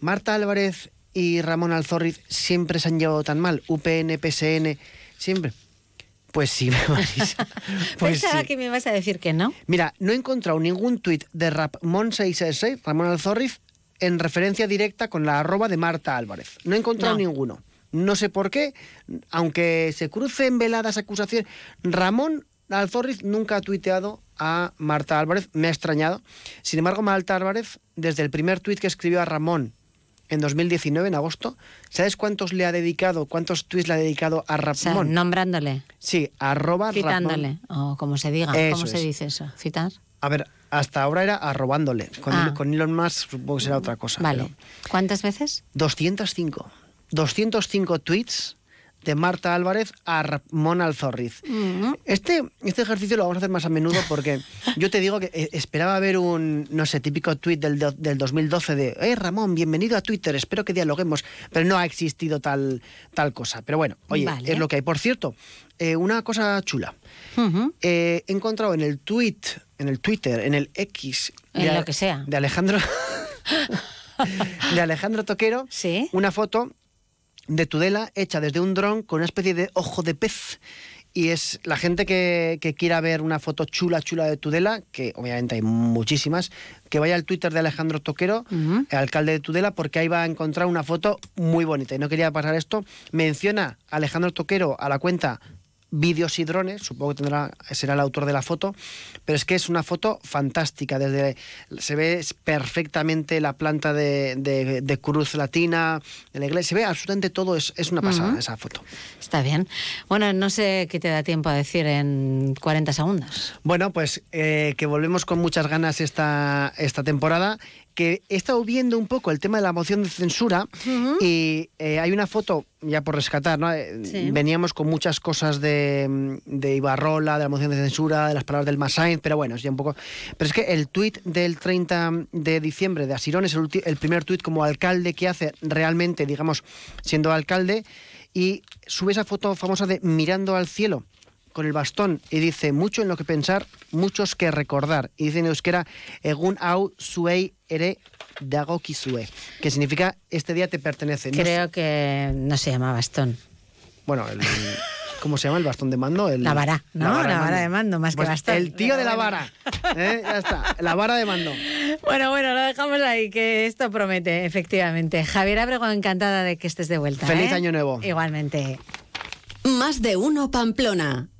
S41: Marta Álvarez y Ramón Alzorriz siempre se han llevado tan mal, UPN, PSN, siempre. Pues sí, Marisa. Pues
S1: Pensaba
S41: sí.
S1: que me ibas a decir que no.
S41: Mira, no he encontrado ningún tuit de Ramón 666, Ramón Alzorriz, en referencia directa con la arroba de Marta Álvarez. No he encontrado
S1: No.
S41: ninguno. No sé por qué, aunque se crucen veladas acusaciones. Ramón Alzorriz nunca ha tuiteado a Marta Álvarez, me ha extrañado. Sin embargo, Marta Álvarez, desde el primer tuit que escribió a Ramón en 2019, en agosto, ¿sabes cuántos le ha dedicado, cuántos tuits le ha dedicado a
S1: O sea,
S41: Ramón?
S1: nombrándole,
S41: Sí, arroba
S1: citándole,
S41: Ramón.
S1: o como se diga.
S41: Eso
S1: ¿Cómo se dice eso? ¿Citar?
S41: A ver, hasta ahora era arrobándole. Con,
S1: Ah.
S41: con Elon Musk supongo que será otra cosa.
S1: Vale.
S41: pero
S1: ¿Cuántas veces?
S41: 205. 205 tweets de Marta Álvarez a Ramón Alzorriz. Este, este ejercicio lo vamos a hacer más a menudo porque yo te digo que eh, esperaba ver un, no sé, típico tweet del, del 2012 de, eh, Ramón, bienvenido a Twitter, espero que dialoguemos, pero no ha existido tal, tal cosa. Pero bueno, oye,
S1: Vale.
S41: es lo que hay. Por cierto, eh, una cosa chula. Eh, he encontrado en el tweet, en el Twitter, en el X,
S1: En
S41: de,
S1: lo que sea.
S41: de Alejandro, de Alejandro Toquero, una foto de Tudela hecha desde un dron con una especie de ojo de pez. Y es la gente que, que quiera ver una foto chula, chula de Tudela, que obviamente hay muchísimas, que vaya al Twitter de Alejandro Toquero, el alcalde de Tudela, porque ahí va a encontrar una foto muy bonita. Y no quería pasar esto. Menciona a Alejandro Toquero a la cuenta Vídeos y drones, supongo que tendrá, será el autor de la foto, pero es que es una foto fantástica. Desde se ve perfectamente la planta de, de- de cruz latina de la iglesia, se ve absolutamente todo, es, es una pasada esa foto.
S1: Está bien. Bueno, no sé qué te da tiempo a decir en 40 segundos.
S41: Bueno, pues eh, que volvemos con muchas ganas esta, esta temporada, que he estado viendo un poco el tema de la moción de censura y eh, hay una foto, ya por rescatar, ¿no? Eh,
S1: Sí.
S41: veníamos con muchas cosas de, de Ibarrola, de la moción de censura, de las palabras del Massain, pero bueno, es ya un poco... Pero es que el tuit del 30 de diciembre de Asirón es el, ulti- el primer tuit como alcalde que hace realmente, digamos, siendo alcalde, y sube esa foto famosa de mirando al cielo con el bastón y dice mucho en lo que pensar, muchos que recordar. Y dice en euskera, egun hau zuei ere dagokizue, que significa este día te pertenece. No
S1: Creo que no se llama bastón.
S41: bueno, el- ¿cómo se llama el bastón de mando? El-
S1: La vara, ¿no? La vara de mando, más que
S41: Pues
S1: bastón.
S41: El tío de la vara. ¿eh? Ya está, la vara de mando.
S1: Bueno, bueno, lo dejamos ahí, que esto promete, efectivamente. Javier Abrego, encantada de que estés de vuelta.
S43: Feliz
S1: ¿eh?
S43: año nuevo.
S1: Igualmente.
S43: Más de uno Pamplona.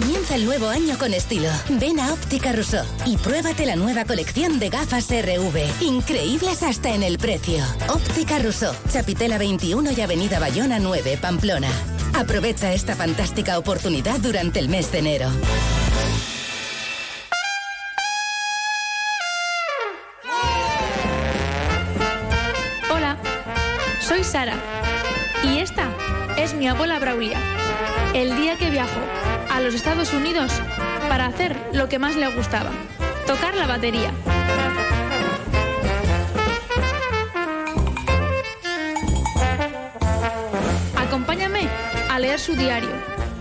S44: Comienza el nuevo año con estilo. Ven a Óptica Rousseau y pruébate la nueva colección de gafas RV. Increíbles hasta en el precio. Óptica Rousseau, Chapitela 21 y Avenida Bayona 9, Pamplona. Aprovecha esta fantástica oportunidad durante el mes de enero.
S45: Hola, soy Sara y esta es mi abuela Braulia. El día que viajó a los Estados Unidos para hacer lo que más le gustaba, tocar la batería. Acompáñame a leer su diario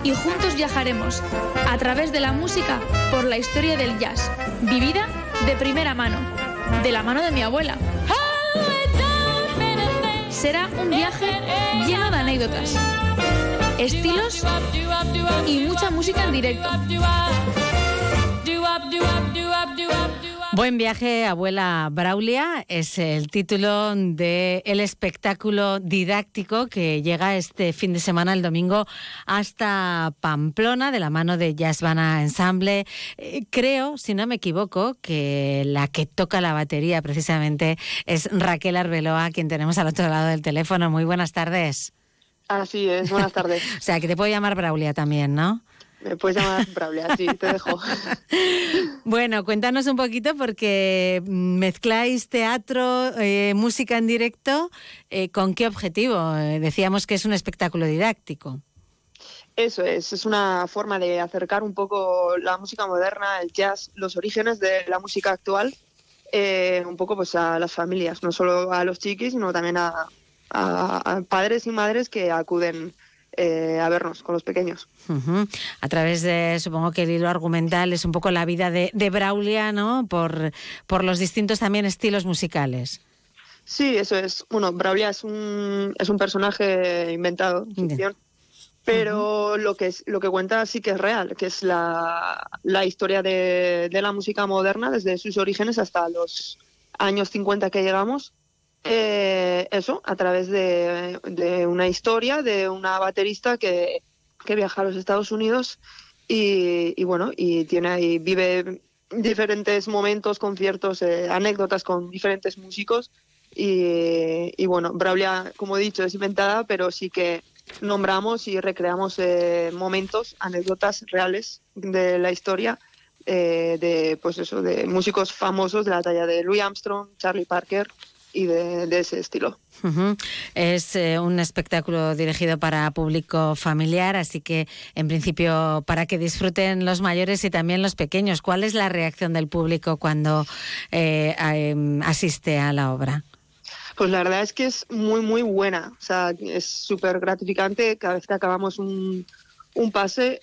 S45: y juntos viajaremos a través de la música por la historia del jazz, vivida de primera mano, de la mano de mi abuela. Será un viaje lleno de anécdotas, estilos y mucha música en directo.
S1: Buen viaje, abuela Braulia, es el título del el espectáculo didáctico que llega este fin de semana, el domingo, hasta Pamplona, de la mano de Jazzbana Ensemble. Eh, creo, si no me equivoco, que la que toca la batería precisamente es Raquel Arbeloa, quien tenemos al otro lado del teléfono. Muy buenas tardes.
S46: Así es, buenas tardes.
S1: o sea, que te puedo llamar Braulia también, ¿no?
S46: Me puedes llamar Braulia, sí, te dejo.
S1: bueno, cuéntanos un poquito porque mezcláis teatro, eh, música en directo, eh, ¿con qué objetivo? Eh, decíamos que es un espectáculo didáctico.
S46: Eso es, es una forma de acercar un poco la música moderna, el jazz, los orígenes de la música actual, un poco pues a las familias, no solo a los chiquis, sino también a, a, a padres y madres que acuden eh, a vernos con los pequeños.
S1: Uh -huh. A través de, supongo que el hilo argumental es un poco la vida de, de Braulia, ¿no? Por, por los distintos también estilos musicales.
S46: Sí, eso es. Bueno, Braulia es un, es un personaje inventado, ficción. Pero uh -huh. lo que es, lo que cuenta sí que es real, que es la, la historia de, de la música moderna desde sus orígenes hasta los años 50 que llegamos eh, eso, a través de, una historia de una baterista que, que viaja a los Estados Unidos y, y, bueno, y tiene ahí, vive diferentes momentos, conciertos, eh, anécdotas con diferentes músicos. Y, y, bueno, Braulia, como he dicho, es inventada, pero sí que nombramos y recreamos eh, momentos, anécdotas reales de la historia eh, de, pues eso, de músicos famosos de la talla de Louis Armstrong, Charlie Parker, y de, de, ese estilo.
S1: Uh -huh. Es eh, un espectáculo dirigido para público familiar, así que en principio para que disfruten los mayores y también los pequeños. ¿Cuál es la reacción del público cuando eh, eh, asiste a la obra?
S46: Pues la verdad es que es muy, muy buena. O sea, es súper gratificante cada vez que acabamos un, un pase,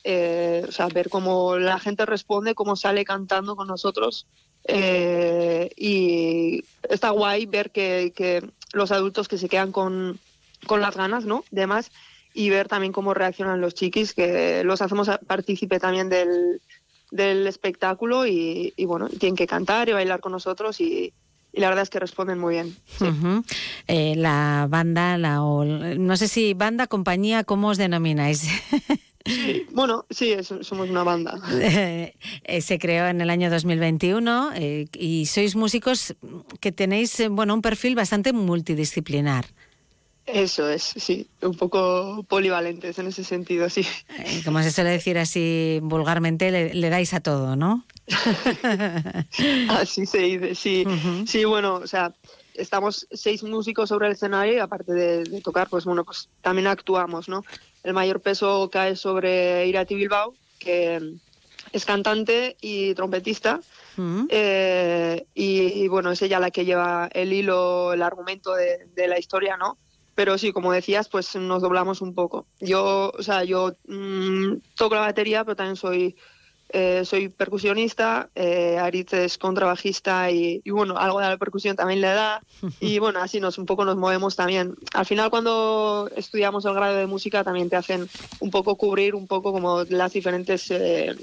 S46: o sea, ver cómo la gente responde, cómo sale cantando con nosotros. Eh, y está guay ver que, que, los adultos que se quedan con, con las ganas, ¿no? De más, y ver también cómo reaccionan los chiquis, que los hacemos partícipe también del, del espectáculo y, y, bueno, tienen que cantar y bailar con nosotros y, y la verdad es que responden muy bien.
S1: Sí. Uh -huh. eh, la banda, la, no sé si banda, compañía, ¿cómo os denomináis?
S46: Sí, bueno, sí, es, somos una banda.
S1: Eh, se creó en el año 2021 eh, y sois músicos que tenéis eh, bueno, un perfil bastante multidisciplinar.
S46: Eso es, sí, un poco polivalentes en ese sentido, sí.
S1: como se suele decir así vulgarmente, le, le dais a todo, ¿no?
S46: así se dice, sí. Uh -huh. Sí, bueno, o sea, estamos seis músicos sobre el escenario y aparte de, de, tocar, pues bueno, pues también actuamos, ¿no? El mayor peso cae sobre Irati Bilbao, que es cantante y trompetista. Uh -huh. eh, y, y, bueno, es ella la que lleva el hilo, el argumento de, de, la historia, ¿no? Pero sí, como decías, pues nos doblamos un poco. Yo, o sea, yo mmm, toco la batería, pero también soy eh, soy percusionista, eh, Aritz es contrabajista y, y, bueno, algo de la percusión también le da y bueno, así nos un poco nos movemos también. Al final cuando estudiamos el grado de música también te hacen un poco cubrir un poco como las diferentes eh,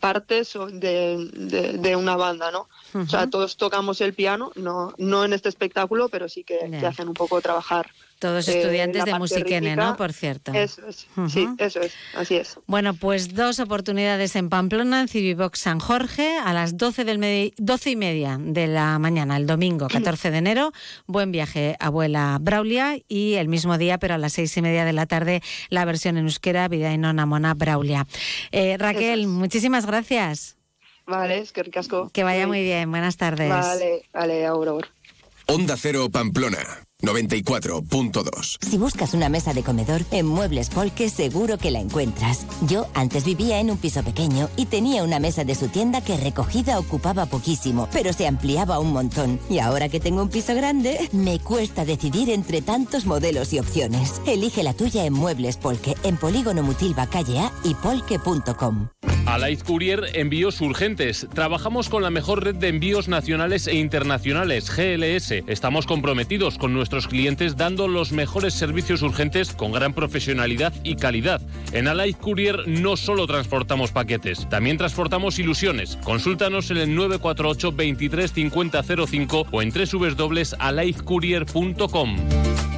S46: partes de, de, de, una banda, ¿no? Uh -huh. O sea, todos tocamos el piano, no, no en este espectáculo, pero sí que yeah. te hacen un poco trabajar
S1: Todos
S46: eh,
S1: estudiantes de Musiquene. ¿no? Por cierto.
S46: Eso es, sí,
S1: Ujú.
S46: eso es, así es.
S1: Bueno, pues dos oportunidades en Pamplona, en Civivox San Jorge, a las 12, del medi- 12 y media de la mañana, el domingo 14 de enero. Buen viaje, abuela Braulia. Y el mismo día, pero a las seis y media de la tarde, la versión en euskera, Vida y Namona Braulia. Eh, Raquel, muchísimas gracias.
S46: Vale, es que ricasco.
S1: Que vaya muy bien. Buenas tardes.
S46: Vale, vale, ahora, ahora.
S47: Onda Cero Pamplona, 94.2.
S44: Si buscas una mesa de comedor, en Muebles Polque seguro que la encuentras. Yo antes vivía en un piso pequeño y tenía una mesa de su tienda que recogida ocupaba poquísimo, pero se ampliaba un montón. Y ahora que tengo un piso grande, me cuesta decidir entre tantos modelos y opciones. Elige la tuya en Muebles Polque, en Polígono Mutilva Calle A y polque.com.
S48: Alight Courier Envíos Urgentes. Trabajamos con la mejor red de envíos nacionales e internacionales, GLS. Estamos comprometidos con nuestros clientes dando los mejores servicios urgentes con gran profesionalidad y calidad. En Alight Courier no solo transportamos paquetes, también transportamos ilusiones. Consúltanos en el 948 23 50 05 o en www.alightcourier.com.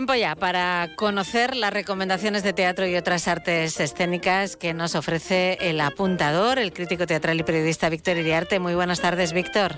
S1: Tiempo ya para conocer las recomendaciones de teatro y otras artes escénicas que nos ofrece el apuntador, el crítico teatral y periodista Víctor Iriarte. Muy buenas tardes, Víctor.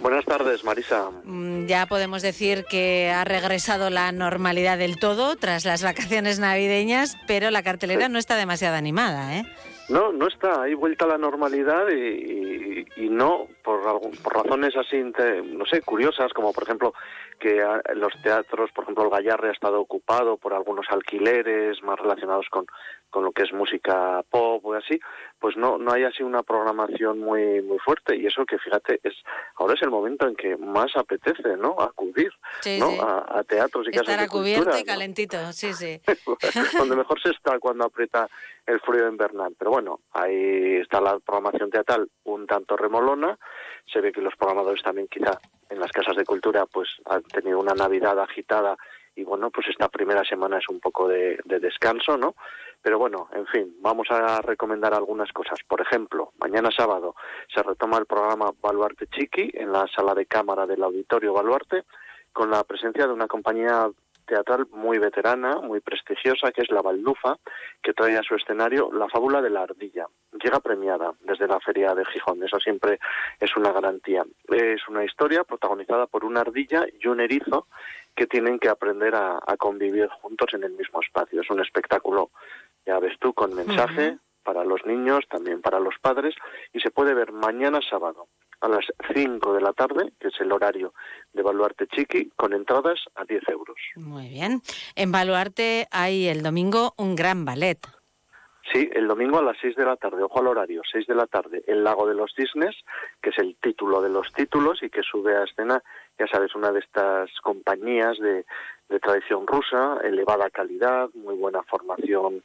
S49: Buenas tardes, Marisa.
S1: Mm, Ya podemos decir que ha regresado la normalidad del todo tras las vacaciones navideñas, pero la cartelera no está demasiado animada, ¿eh?
S49: No, no está, hay vuelta a la normalidad y, y- y no por, por razones así, no sé, curiosas, como por ejemplo que los teatros, por ejemplo el Gallarre ha estado ocupado por algunos alquileres más relacionados con, con lo que es música pop o así, pues no no hay así una programación muy muy fuerte y eso que fíjate es ahora es el momento en que más apetece, ¿no? Acudir,
S1: Sí,
S49: ¿no?
S1: sí.
S49: A, a teatros y casas
S1: Estar
S49: de
S1: a cubierto
S49: cultura,
S1: y
S49: ¿no?
S1: calentito, sí, sí.
S49: donde mejor se está cuando aprieta el frío invernal. Pero bueno, ahí está la programación teatral un tanto remolona. Se ve que los programadores también quizá en las casas de cultura pues han tenido una Navidad agitada y bueno, pues esta primera semana es un poco de, de descanso, ¿no? Pero bueno, en fin, vamos a recomendar algunas cosas. Por ejemplo, mañana sábado se retoma el programa Baluarte Chiqui en la sala de cámara del Auditorio Baluarte con la presencia de una compañía teatral muy veterana, muy prestigiosa, que es La Baldufa, que trae a su escenario La Fábula de la Ardilla. Llega premiada desde la Feria de Gijón, eso siempre es una garantía. Es una historia protagonizada por una ardilla y un erizo que tienen que aprender a, a convivir juntos en el mismo espacio. Es un espectáculo, ya ves tú, con mensaje para los niños, también para los padres, y se puede ver mañana sábado a las 5 de la tarde, que es el horario de Baluarte Chiqui, con entradas a 10 euros.
S1: Muy bien. En Baluarte hay el domingo un gran ballet.
S49: Sí, el domingo a las 6 de la tarde, ojo al horario, 6 de la tarde, El Lago de los Cisnes, que es el título de los títulos y que sube a escena, ya sabes, una de estas compañías de, tradición rusa, elevada calidad, muy buena formación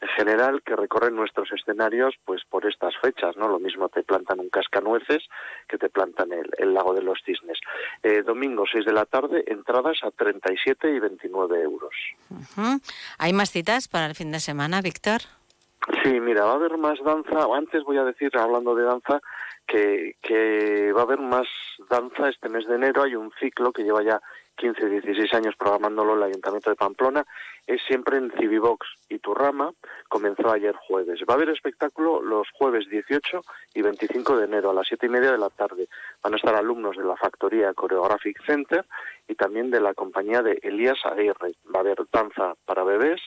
S49: en general, que recorren nuestros escenarios pues por estas fechas, ¿no? Lo mismo te plantan un cascanueces que te plantan el, el Lago de los Cisnes. Eh, domingo 6 de la tarde, entradas a 37 y 29 euros.
S1: Ujú. ¿Hay más citas para el fin de semana, Víctor?
S49: Sí, mira, va a haber más danza. Antes voy a decir, hablando de danza, que, que va a haber más danza este mes de enero. Hay un ciclo que lleva ya 15, 16 años programándolo el Ayuntamiento de Pamplona. Es siempre en Civivox y Turrama. Comenzó ayer jueves. Va a haber espectáculo los jueves 18 y 25 de enero a las 7 y media de la tarde. Van a estar alumnos de la Factoría Choreographic Center y también de la compañía de Elías Aguirre. Va a haber danza para bebés,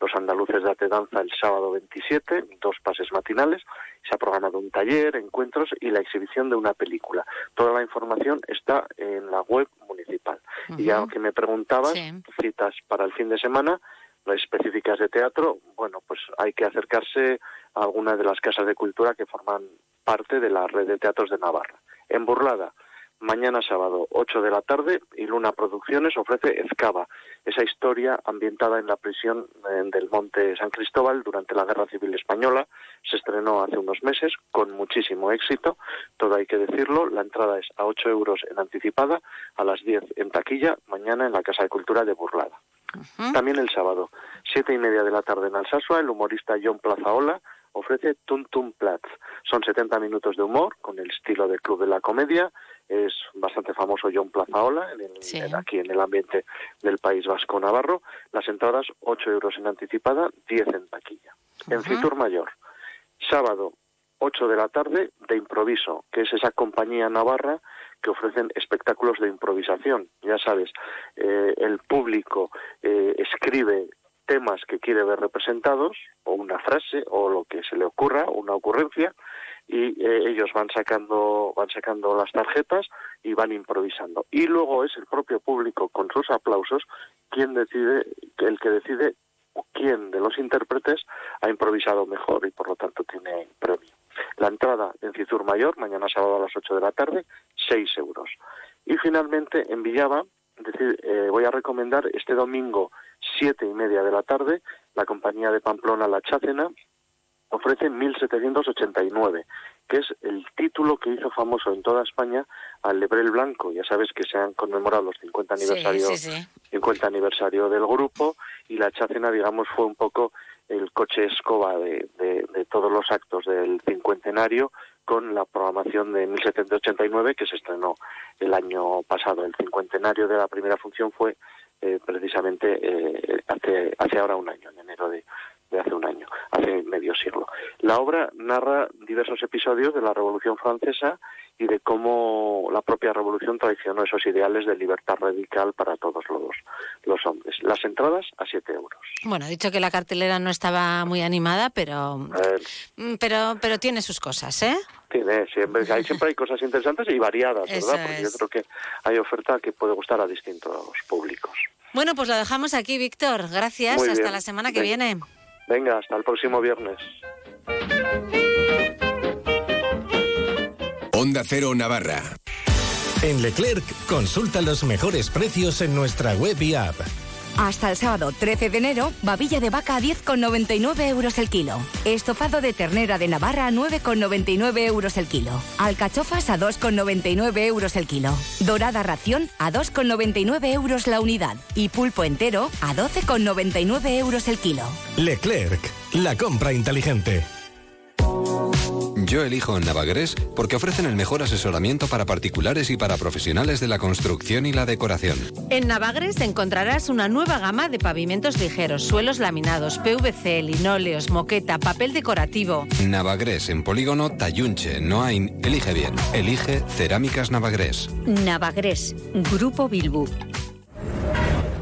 S49: los andaluces de Ate Danza el sábado 27, dos pases matinales. Se ha programado un taller, encuentros y la exhibición de una película. Toda la información está en la web municipal. Y ya que me preguntabas, citas para el fin de semana, las específicas de teatro, bueno, pues hay que acercarse a alguna de las casas de cultura que forman parte de la red de teatros de Navarra. En Burlada, Mañana sábado, 8 de la tarde, y Luna Producciones ofrece Ezcaba, esa historia ambientada en la prisión eh, del Monte San Cristóbal durante la Guerra Civil Española. Se estrenó hace unos meses con muchísimo éxito, todo hay que decirlo. La entrada es a 8 euros en anticipada, a las 10 en taquilla, mañana en la Casa de Cultura de Burlada. También el sábado, siete y media de la tarde en Alsasua, el humorista John Plazaola ofrece Tum Tum Platz. Son 70 minutos de humor con el estilo del Club de la Comedia es bastante famoso John Plazaola en aquí en el ambiente del País Vasco Navarro. Las entradas 8 euros en anticipada, 10 en taquilla. En Fitur Mayor, sábado 8 de la tarde de improviso, que es esa compañía navarra que ofrecen espectáculos de improvisación. Ya sabes, eh, el público eh, escribe temas que quiere ver representados, o una frase, o lo que se le ocurra, una ocurrencia, y eh, ellos van sacando van sacando las tarjetas y van improvisando. Y luego es el propio público con sus aplausos quien decide el que decide quién de los intérpretes ha improvisado mejor y por lo tanto tiene premio. La entrada en Cizur Mayor mañana sábado a las 8 de la tarde 6 euros. Y finalmente en Villaba decir, eh, voy a recomendar este domingo siete y media de la tarde la compañía de Pamplona La Chácena ofrece 1789, que es el título que hizo famoso en toda España al Lebrel Blanco. Ya sabes que se han conmemorado los 50 aniversarios, 50 aniversario del grupo y la Chacena, digamos, fue un poco el coche escoba de, de, todos los actos del cincuentenario con la programación de 1789 que se estrenó el año pasado. El cincuentenario de la primera función fue eh, precisamente eh, hace, hace ahora un año, en enero de, de hace un año, hace medio. La obra narra diversos episodios de la Revolución Francesa y de cómo la propia revolución traicionó esos ideales de libertad radical para todos los, los hombres. Las entradas a 7 euros.
S1: Bueno, he dicho que la cartelera no estaba muy animada, pero, mm, pero, pero tiene sus cosas, ¿eh?
S49: Tiene, siempre, hay, siempre hay cosas interesantes y variadas, ¿verdad? Porque yo creo que hay oferta que puede gustar a distintos públicos.
S1: Bueno, pues lo dejamos aquí, Víctor. Gracias. Hasta la semana que viene.
S49: Venga, hasta el próximo viernes.
S47: Onda Cero Navarra.
S50: En Leclerc, consulta los mejores precios en nuestra web y app.
S51: Hasta el sábado 13 de enero, babilla de vaca a 10,99 euros el kilo. Estofado de ternera de Navarra a 9,99 euros el kilo. Alcachofas a 2,99 euros el kilo. Dorada ración a 2,99 euros la unidad. Y pulpo entero a 12,99 euros el kilo.
S50: Leclerc, la compra inteligente.
S52: Yo elijo Navagres porque ofrecen el mejor asesoramiento para particulares y para profesionales de la construcción y la decoración.
S1: En Navagres encontrarás una nueva gama de pavimentos ligeros, suelos laminados, PVC, linóleos, moqueta, papel decorativo.
S52: Navagres en Polígono Tayunche, Noain. Elige bien. Elige Cerámicas Navagres.
S51: Navagres, Grupo Bilbu.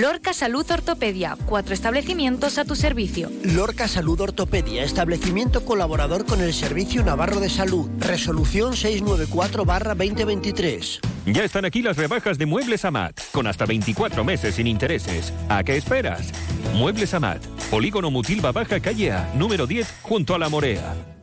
S34: Lorca Salud Ortopedia, cuatro establecimientos a tu servicio.
S33: Lorca Salud Ortopedia, establecimiento colaborador con el Servicio Navarro de Salud. Resolución 694-2023.
S53: Ya están aquí las rebajas de Muebles Amat, con hasta 24 meses sin intereses. ¿A qué esperas? Muebles Amat, Polígono Mutilva Baja Calle A, número 10, junto a la Morea.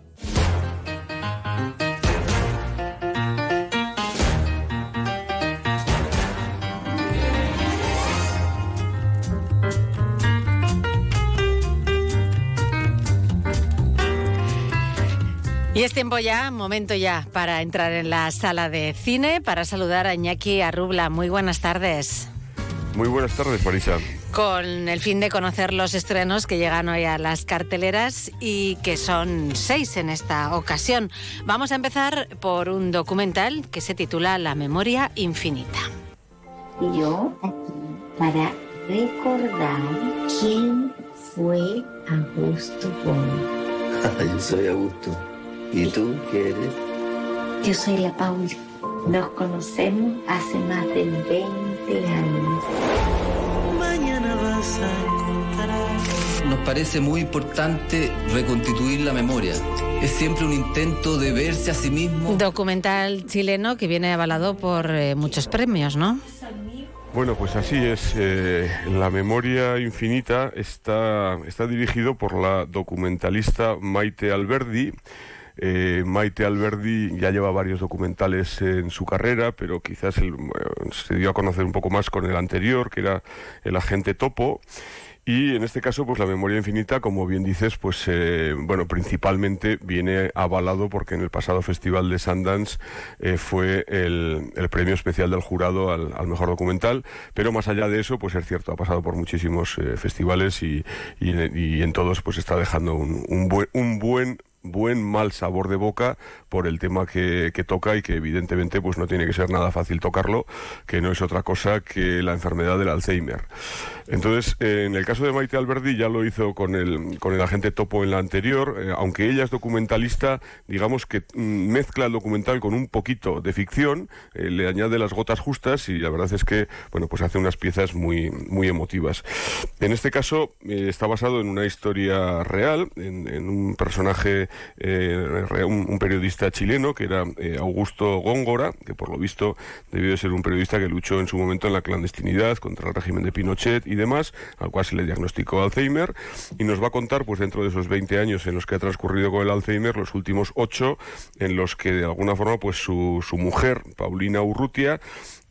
S1: Y es tiempo ya, momento ya para entrar en la sala de cine, para saludar a Iñaki Arrubla. Muy buenas tardes.
S54: Muy buenas tardes, Marisa.
S1: Con el fin de conocer los estrenos que llegan hoy a las carteleras y que son seis en esta ocasión. Vamos a empezar por un documental que se titula La memoria infinita.
S55: Y yo aquí para recordar quién fue Augusto Bono.
S56: yo soy Augusto. ¿Y tú qué eres?
S55: Yo soy la Pauli. Nos conocemos hace más de 20 años.
S57: Mañana vas a encontrar
S58: nos parece muy importante reconstituir la memoria. Es siempre un intento de verse a sí mismo.
S1: Documental chileno que viene avalado por eh, muchos premios, ¿no?
S54: Bueno, pues así es. Eh, la memoria infinita está, está dirigido por la documentalista Maite Alberdi. Eh, Maite Alberdi ya lleva varios documentales en su carrera, pero quizás se dio a conocer un poco más con el anterior, que era El agente topo. Y en este caso, pues la memoria infinita, como bien dices, pues eh, bueno, principalmente viene avalado porque en el pasado festival de Sundance eh, fue el, premio especial del jurado al, mejor documental. Pero más allá de eso, pues es cierto, ha pasado por muchísimos festivales y, en todos pues está dejando un buen, un buen buen mal sabor de boca por el tema que, que toca y que evidentemente pues no tiene que ser nada fácil tocarlo, que no es otra cosa que la enfermedad del Alzheimer. Entonces, eh, en el caso de Maite Alberdi ya lo hizo con el, con el agente Topo en la anterior, eh, aunque ella es documentalista, digamos que mm, mezcla el documental con un poquito de ficción, eh, le añade las gotas justas y la verdad es que, bueno, pues hace unas piezas muy, muy emotivas. En este caso está basado en una historia real, en un personaje, eh, un periodista chileno que era eh, Augusto Góngora, que por lo visto debió de ser un periodista que luchó en su momento en la clandestinidad contra el régimen de Pinochet y demás, al cual se le diagnosticó Alzheimer, y nos va a contar, pues dentro de esos 20 años en los que ha transcurrido con el Alzheimer, los últimos 8 en los que de alguna forma pues su, su mujer, Paulina Urrutia,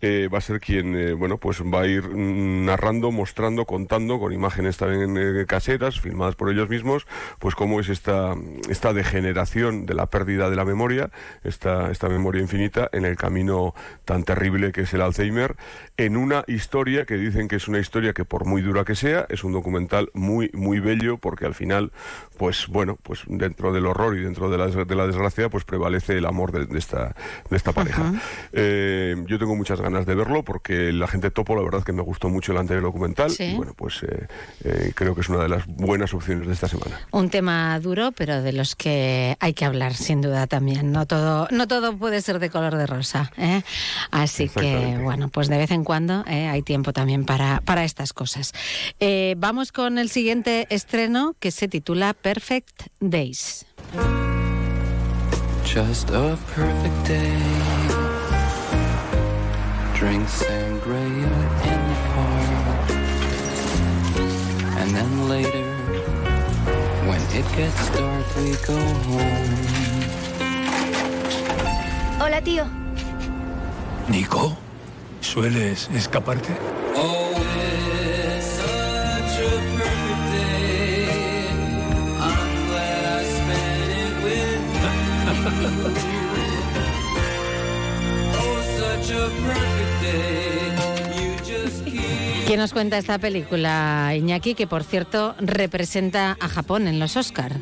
S54: eh, va a ser quien eh, bueno pues va a ir narrando, mostrando, contando con imágenes también eh, caseras, filmadas por ellos mismos, pues cómo es esta, esta degeneración de la pérdida de la memoria, esta, esta memoria infinita en el camino tan terrible que es el Alzheimer, en una historia que dicen que es una historia que por muy dura que sea, es un documental muy, muy bello, porque al final, pues bueno, pues dentro del horror y dentro de la, de la desgracia, pues prevalece el amor de, de esta, de esta pareja. Eh, yo tengo muchas ganas de verlo porque la gente topo, la verdad que me gustó mucho el anterior documental
S1: Sí.
S54: y bueno, pues eh, eh, creo que es una de las buenas opciones de esta semana.
S1: Un tema duro, pero de los que hay que hablar, sin duda también. No todo, no todo puede ser de color de rosa. ¿eh? Así que, bueno, pues de vez en cuando ¿eh? hay tiempo también para, para estas cosas. Eh, vamos con el siguiente estreno que se titula Perfect Days.
S59: Just a perfect day. Drink sangria in the park. And then later, when it gets dark, we go home.
S60: Hola, tío.
S61: Nico, ¿sueles escaparte?
S59: Oh, it's such a perfect day. I'm glad I spent it with you. Oh, such a perfect day. You just
S1: ¿Quién nos cuenta esta película, Iñaki, que por cierto representa a Japón en los Oscar?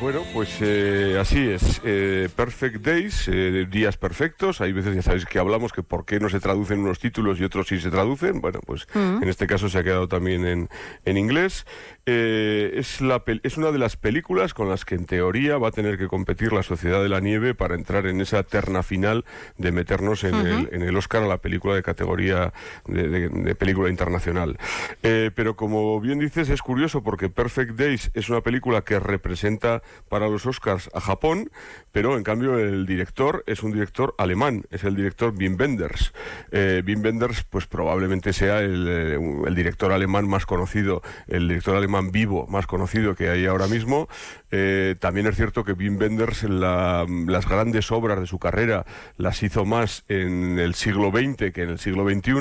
S54: Bueno, pues eh, así es. Eh, perfect Days, eh, días perfectos. Hay veces, ya sabéis que hablamos que por qué no se traducen unos títulos y otros sí se traducen. Bueno, pues
S57: Mm.
S54: en este caso se ha quedado también en, en inglés. Eh, es, la es una de las películas con las que en teoría va a tener que competir la Sociedad de la Nieve para entrar en esa terna final de meternos en,
S57: Ujú.
S54: el, en el Oscar a la película de categoría de, de- de película internacional. Eh, pero como bien dices, es curioso porque Perfect Days es una película que representa para los Oscars a Japón, pero en cambio el director es un director alemán, es el director Wim Wenders. Eh, Wim Wenders, pues probablemente sea el, eh, el director alemán más conocido, el director alemán vivo más conocido que hay ahora mismo. Eh, también es cierto que Wim Wenders la- las grandes obras de su carrera las hizo más en el siglo XX que en el siglo XXI,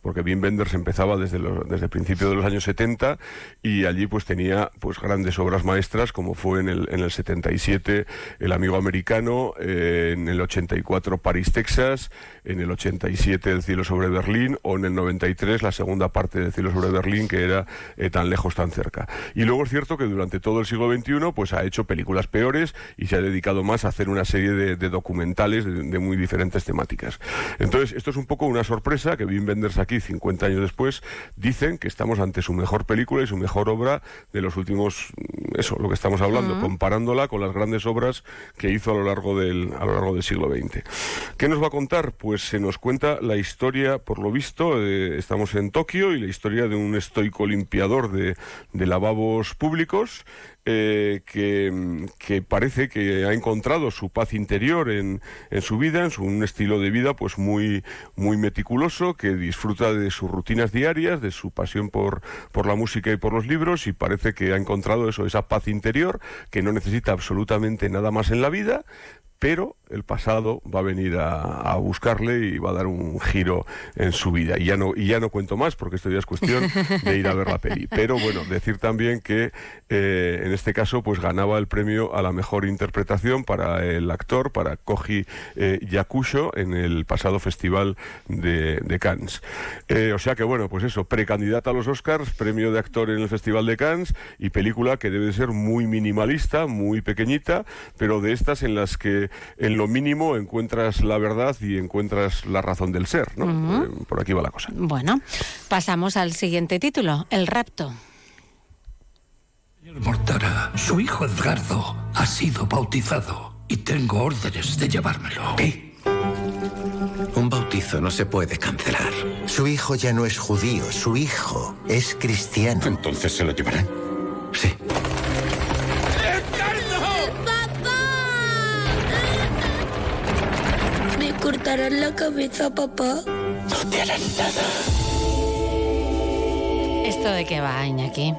S54: porque Wim Wenders empezaba desde, desde el principio de los años 70 y allí pues tenía pues grandes obras maestras como fue en el, en el 77 El amigo americano, eh, en el 84 París, Texas, en el 87 El cielo sobre Berlín o en el 93 la segunda parte del cielo sobre Berlín que era eh, tan lejos, tan cerca. Y luego es cierto que durante todo el siglo XXI pues ha hecho películas peores y se ha dedicado más a hacer una serie de, de documentales de, de muy diferentes temáticas. Entonces, esto es un poco una sorpresa que Wim Wenders aquí, 50 años después, dicen que estamos ante su mejor película y su mejor obra de los últimos, mm, eso, lo que estamos hablando, comparándola con las grandes obras que hizo a lo largo del, a lo largo del siglo XX. ¿Qué nos va a contar? Pues se nos cuenta la historia, por lo visto, eh, estamos en Tokio y la historia de un estoico limpiador de, de lavabos públicos eh, que, que parece que ha encontrado su paz interior en, en su vida, en su, un estilo de vida pues muy, muy meticuloso, que disfruta de sus rutinas diarias, de su pasión por, por la música y por los libros, y parece que ha encontrado eso, esa paz interior, que no necesita absolutamente nada más en la vida, pero el pasado va a venir a, a buscarle y va a dar un giro en su vida. Y ya no, y ya no cuento más porque esto ya es cuestión de ir a ver la peli. Pero bueno, decir también que eh, en este caso pues ganaba el premio a la mejor interpretación para el actor, para Koji eh, Yakusho en el pasado festival de, de Cannes. Eh, o sea que bueno, pues eso, precandidata a los Oscars, premio de actor en el Festival de Cannes y película que debe ser muy minimalista, muy pequeñita, pero de estas en las que en lo mínimo encuentras la verdad y encuentras la razón del ser, ¿no? Eh, por aquí va la cosa.
S1: Bueno, pasamos al siguiente título, El rapto.
S61: Mortara, su hijo Edgardo ha sido bautizado y tengo órdenes de llevármelo.
S62: Un bautizo no se puede cancelar. Su hijo ya no es judío, su hijo es cristiano.
S60: Entonces se lo llevarán.
S62: Sí.
S63: ¿Me cortarán la cabeza, papá?
S62: No te harán nada.
S1: ¿Esto de qué va, Iñaki?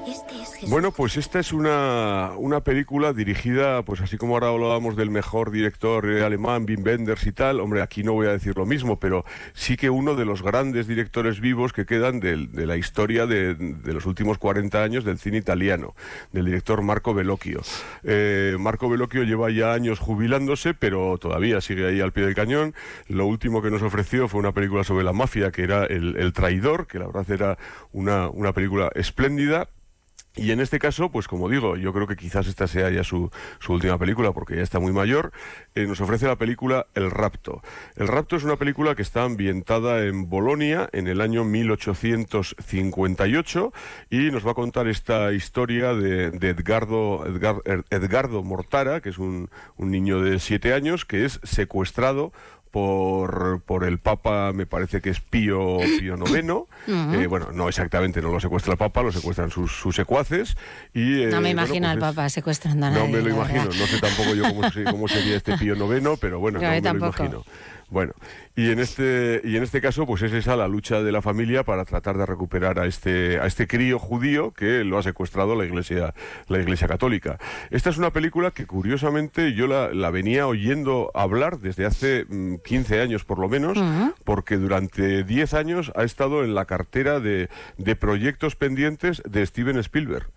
S54: Bueno, pues esta es una, una película dirigida, pues así como ahora hablábamos del mejor director eh, alemán, Wim Wenders y tal, hombre, aquí no voy a decir lo mismo, pero sí que uno de los grandes directores vivos que quedan del- de, la historia de, de los últimos 40 años del cine italiano, del director Marco Bellocchio. Eh, Marco Bellocchio lleva ya años jubilándose, pero todavía sigue ahí al pie del cañón. Lo último que nos ofreció fue una película sobre la mafia, que era El, El Traidor, que la verdad era una, una película espléndida. Y en este caso, pues como digo, yo creo que quizás esta sea ya su, su última película, porque ya está muy mayor, eh, nos ofrece la película El Rapto. El Rapto es una película que está ambientada en Bolonia en el año 1858 y nos va a contar esta historia de, de Edgardo, Edgar- Edgardo Mortara, que es un, un niño de siete años, que es secuestrado por, por el Papa, me parece que es Pío, Pío IX. Eh, bueno, no exactamente, no lo secuestra el Papa, lo secuestran sus, sus secuaces. Y, eh,
S1: No me
S54: bueno,
S1: imagino
S54: pues
S1: al
S54: es-
S1: papá secuestrando a
S54: No
S1: nadie.
S54: me lo imagino,
S1: verdad.
S54: no sé tampoco yo cómo, cómo sería este Pío IX, pero bueno, no me
S1: tampoco.
S54: lo imagino. Bueno, y en este y en este caso pues es esa la lucha de la familia para tratar de recuperar a este a este crío judío que lo ha secuestrado la Iglesia la Iglesia Católica. Esta es una película que curiosamente yo la, la venía oyendo hablar desde hace mm, 15 años por lo menos, porque durante 10 años ha estado en la cartera de, de proyectos pendientes de Steven Spielberg.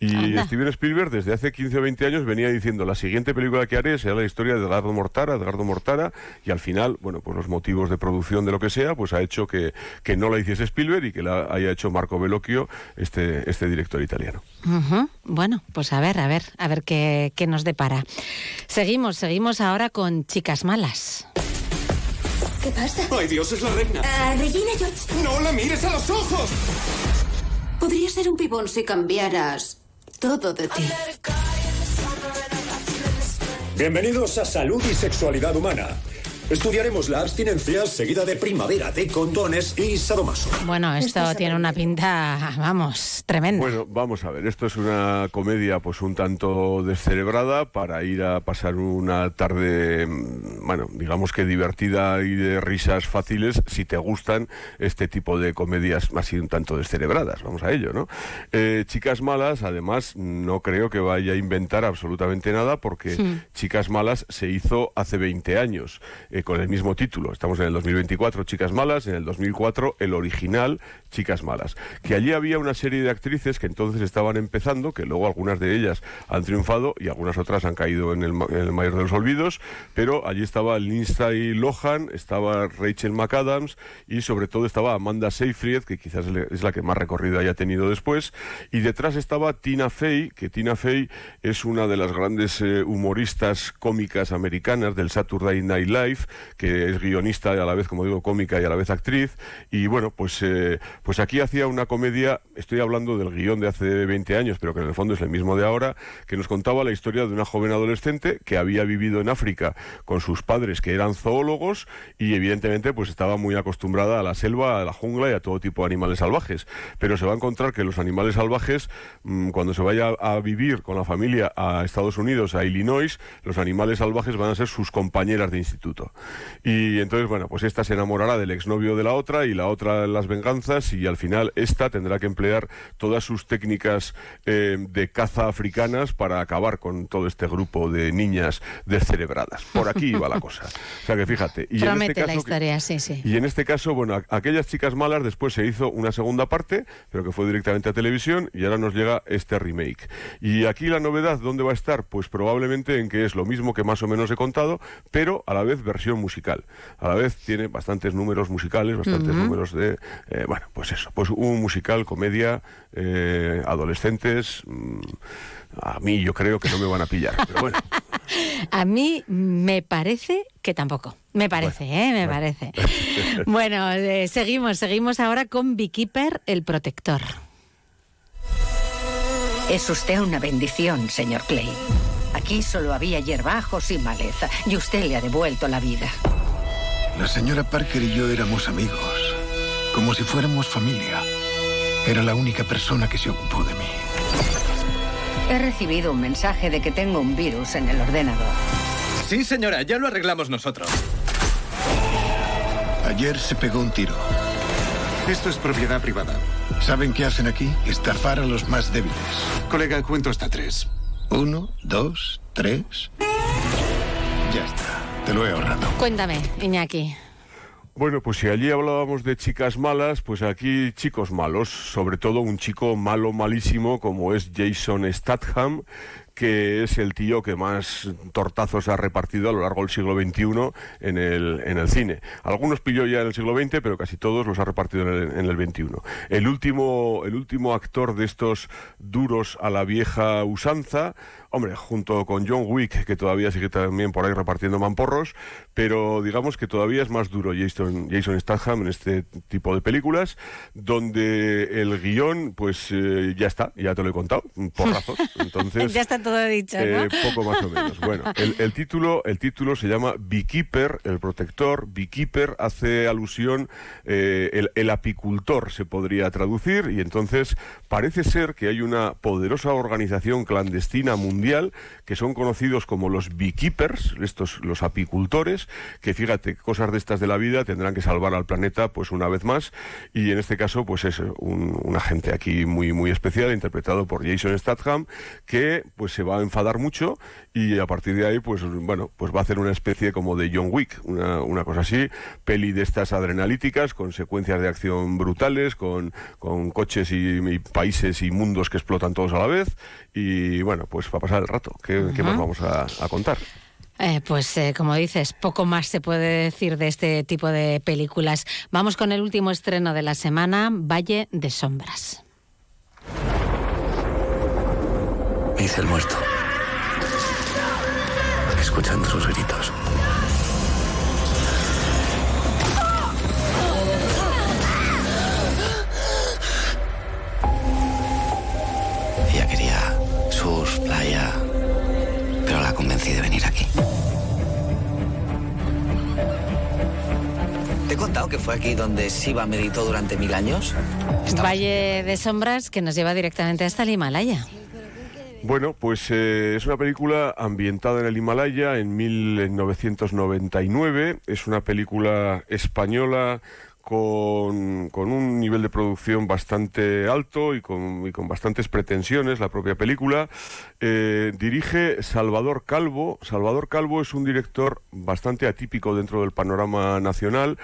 S54: Y
S1: Anda.
S54: Steven Spielberg desde hace 15 o 20 años venía diciendo la siguiente película que haré será la historia de Edgardo Mortara, Edgardo Mortara, y al final, bueno, pues los motivos de producción de lo que sea, pues ha hecho que, que no la hiciese Spielberg y que la haya hecho Marco Bellocchio, este, este director italiano.
S1: Bueno, pues a ver, a ver, a ver qué, qué nos depara. Seguimos, seguimos ahora con Chicas Malas.
S63: ¿Qué pasa?
S60: ¡Ay, Dios, es la reina!
S63: Ah, Regina George.
S60: ¡No la mires a los ojos!
S57: Podría ser un pibón si cambiaras todo de ti.
S64: Bienvenidos a Salud y Sexualidad Humana. Estudiaremos la abstinencia seguida de primavera de condones y sadomaso.
S1: Bueno, esto tiene una pinta, vamos, tremenda.
S54: Bueno, vamos a ver, esto es una comedia pues un tanto descerebrada para ir a pasar una tarde, mm, bueno, digamos que divertida y de risas fáciles si te gustan este tipo de comedias así un tanto descerebradas, vamos a ello, ¿no? Eh, Chicas Malas, además, no creo que vaya a inventar absolutamente nada porque
S65: Sí.
S54: Chicas Malas se hizo hace 20 años eh, con el mismo título. Estamos en el 2024, Chicas Malas, en el 2004, el original, Chicas Malas. Que allí había una serie de actrices que entonces estaban empezando, que luego algunas de ellas han triunfado y algunas otras han caído en el, mayor de los olvidos, pero allí estaba Lindsay Lohan, estaba Rachel McAdams y sobre todo estaba Amanda Seyfried, que quizás es la que más recorrido haya tenido después, y detrás estaba Tina Fey, que Tina Fey es una de las grandes eh, humoristas cómicas americanas del Saturday Night Live, que es guionista y a la vez, como digo, cómica y a la vez actriz. Y bueno, pues, eh, pues aquí hacía una comedia, estoy hablando del guion de hace 20 años, pero que en el fondo es el mismo de ahora, que nos contaba la historia de una joven adolescente que había vivido en África con sus padres que eran zoólogos y evidentemente pues estaba muy acostumbrada a la selva, a la jungla y a todo tipo de animales salvajes. Pero se va a encontrar que los animales salvajes, mm, cuando se vaya a vivir con la familia a Estados Unidos, a Illinois, los animales salvajes van a ser sus compañeras de instituto. Y entonces, bueno, pues esta se enamorará del exnovio de la otra y la otra las venganzas al final esta tendrá que emplear todas sus técnicas eh, de caza africanas para acabar con todo este grupo de niñas descerebradas. Por aquí iba la cosa. O sea que fíjate. Y en este
S1: la
S54: caso,
S1: historia, sí, sí.
S54: y en este caso, bueno, aquellas chicas malas después se hizo una segunda parte, pero que fue directamente a televisión y ahora nos llega este remake. Y aquí la novedad, ¿dónde va a estar? Pues probablemente en que es lo mismo que más o menos he contado, pero a la vez versión musical. A la vez tiene bastantes números musicales, bastantes números de, eh, bueno, pues eso, pues un musical, comedia, eh, adolescentes. mm, a mí yo creo que no me van a pillar, pero bueno.
S1: A mí me parece que tampoco. Me parece, ¿eh? Me parece. Bueno, eh, seguimos, seguimos ahora con Beekeeper, el protector.
S66: Es usted una bendición, señor Clay. Aquí solo había hierbajos y maleza, y usted le ha devuelto la vida.
S67: La señora Parker y yo éramos amigos, como si fuéramos familia. Era la única persona que se ocupó de mí.
S66: He recibido un mensaje de que tengo un virus en el ordenador.
S68: Sí, señora, ya lo arreglamos nosotros.
S67: Ayer se pegó un tiro.
S68: Esto es propiedad privada.
S67: ¿Saben qué hacen aquí? Estafar a los más débiles.
S68: Colega, cuento hasta tres.
S67: Uno, dos, tres. Ya está. Te lo he ahorrado.
S1: Cuéntame, Iñaki.
S54: Bueno, pues si allí hablábamos de chicas malas, pues aquí chicos malos, sobre todo un chico malo, malísimo, como es Jason Statham, que es el tío que más tortazos ha repartido a lo largo del siglo XXI en el, en el cine. Algunos pilló ya en el siglo XX, pero casi todos los ha repartido en el, en el XXI. El último, el último actor de estos duros a la vieja usanza, hombre, junto con John Wick, que todavía sigue también por ahí repartiendo mamporros, pero digamos que todavía es más duro Jason, Jason Statham en este tipo de películas, donde el guion, pues eh, ya está, ya te lo he contado, porrazos. Entonces,
S1: ya está todo dicho, ¿no?
S54: eh, poco más o menos. Bueno, el, el título, el título se llama Beekeeper, el protector. Beekeeper hace alusión, eh, el, el apicultor se podría traducir, y entonces parece ser que hay una poderosa organización clandestina mundial que son conocidos como los beekeepers, estos los apicultores, que fíjate, cosas de estas de la vida tendrán que salvar al planeta pues una vez más, y en este caso pues es un, un agente aquí muy muy especial interpretado por Jason Statham que pues se va a enfadar mucho y a partir de ahí pues bueno pues va a hacer una especie como de John Wick una, una cosa así peli de estas adrenalíticas con secuencias de acción brutales con, con coches y, y países y mundos que explotan todos a la vez. Y bueno pues para pasar el rato. ¿qué, qué más vamos a, a contar?
S1: Eh, pues eh, como dices, poco más se puede decir de este tipo de películas. Vamos con el último estreno de la semana, Valle de Sombras.
S69: Hice el muerto. Escuchando sus gritos. ¿Te he contado que fue aquí donde Shiva meditó durante mil años?
S1: Valle de Sombras que nos lleva directamente hasta el Himalaya.
S54: Bueno, pues eh, es una película ambientada en el Himalaya en 1999. Es una película española con, un nivel de producción bastante alto y con, y con bastantes pretensiones, la propia película. Eh, dirige Salvador Calvo. Salvador Calvo es un director bastante atípico dentro del panorama nacional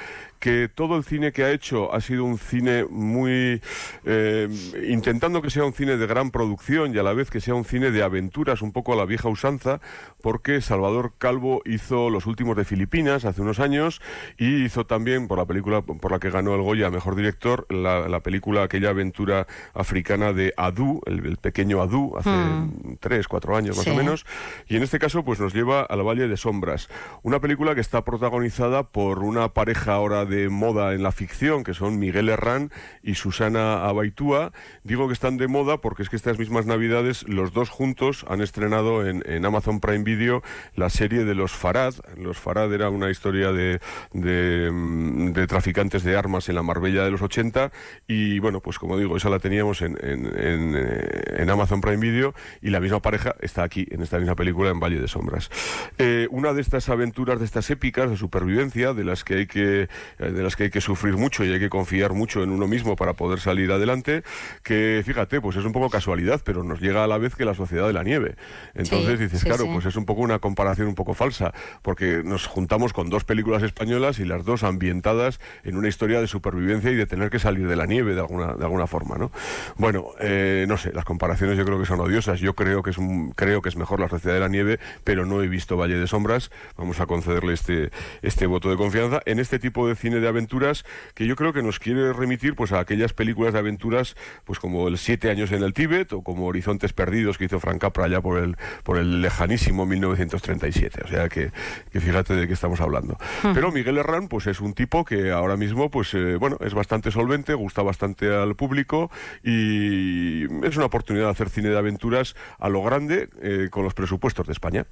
S54: que todo el cine que ha hecho ha sido un cine muy... eh, intentando que sea un cine de gran producción y a la vez que sea un cine de aventuras, un poco a la vieja usanza, porque Salvador Calvo hizo Los últimos de Filipinas hace unos años y hizo también, por la película por la que ganó el Goya a Mejor Director, la, la película, aquella aventura africana de Adu, el, el pequeño Adu, hace
S70: Mm.
S54: tres, cuatro años más
S70: Sí.
S54: o menos, y en este caso pues nos lleva al Valle de Sombras, una película que está protagonizada por una pareja ahora de moda en la ficción, que son Miguel Herrán y Susana Abaitúa. Digo que están de moda porque es que estas mismas navidades los dos juntos han estrenado en, en Amazon Prime Video la serie de los Farad. Los Farad era una historia de, de, mm, de traficantes de armas en la Marbella de los 80 y bueno, pues como digo, esa la teníamos en, en- eh, en Amazon Prime Video y la misma pareja está aquí, en esta misma película, en Valle de Sombras. Eh, una de estas aventuras, de estas épicas de supervivencia, de las que hay que, de las que hay que sufrir mucho y hay que confiar mucho en uno mismo para poder salir adelante, que fíjate, pues es un poco casualidad, pero nos llega a la vez que la Sociedad de la Nieve. Entonces
S70: Sí,
S54: dices,
S70: sí,
S54: claro,
S70: sí.
S54: pues es un poco una comparación un poco falsa, porque nos juntamos con dos películas españolas y las dos ambientadas en una historia de supervivencia y de tener que salir de la nieve de alguna, de alguna forma, ¿no? Bueno, eh, no sé, las comparaciones yo creo que son odiosas. Yo creo que es un- creo que es mejor la Sociedad de la Nieve, pero no he visto Valle de Sombras. Vamos a concederle este, este voto de confianza en este tipo de cine de aventuras que yo creo que nos quiere remitir pues a aquellas películas de aventuras pues como el Siete años en el Tíbet o como Horizontes Perdidos que hizo Frank Capra allá por el, por el lejanísimo 1937. O sea que, que fíjate de qué estamos hablando. Pero Miguel Herrán pues es un tipo que ahora mismo pues eh, bueno es bastante solvente, gusta bastante al público y es una oportunidad de hacer cine de aventuras a lo grande eh, con los presupuestos de España.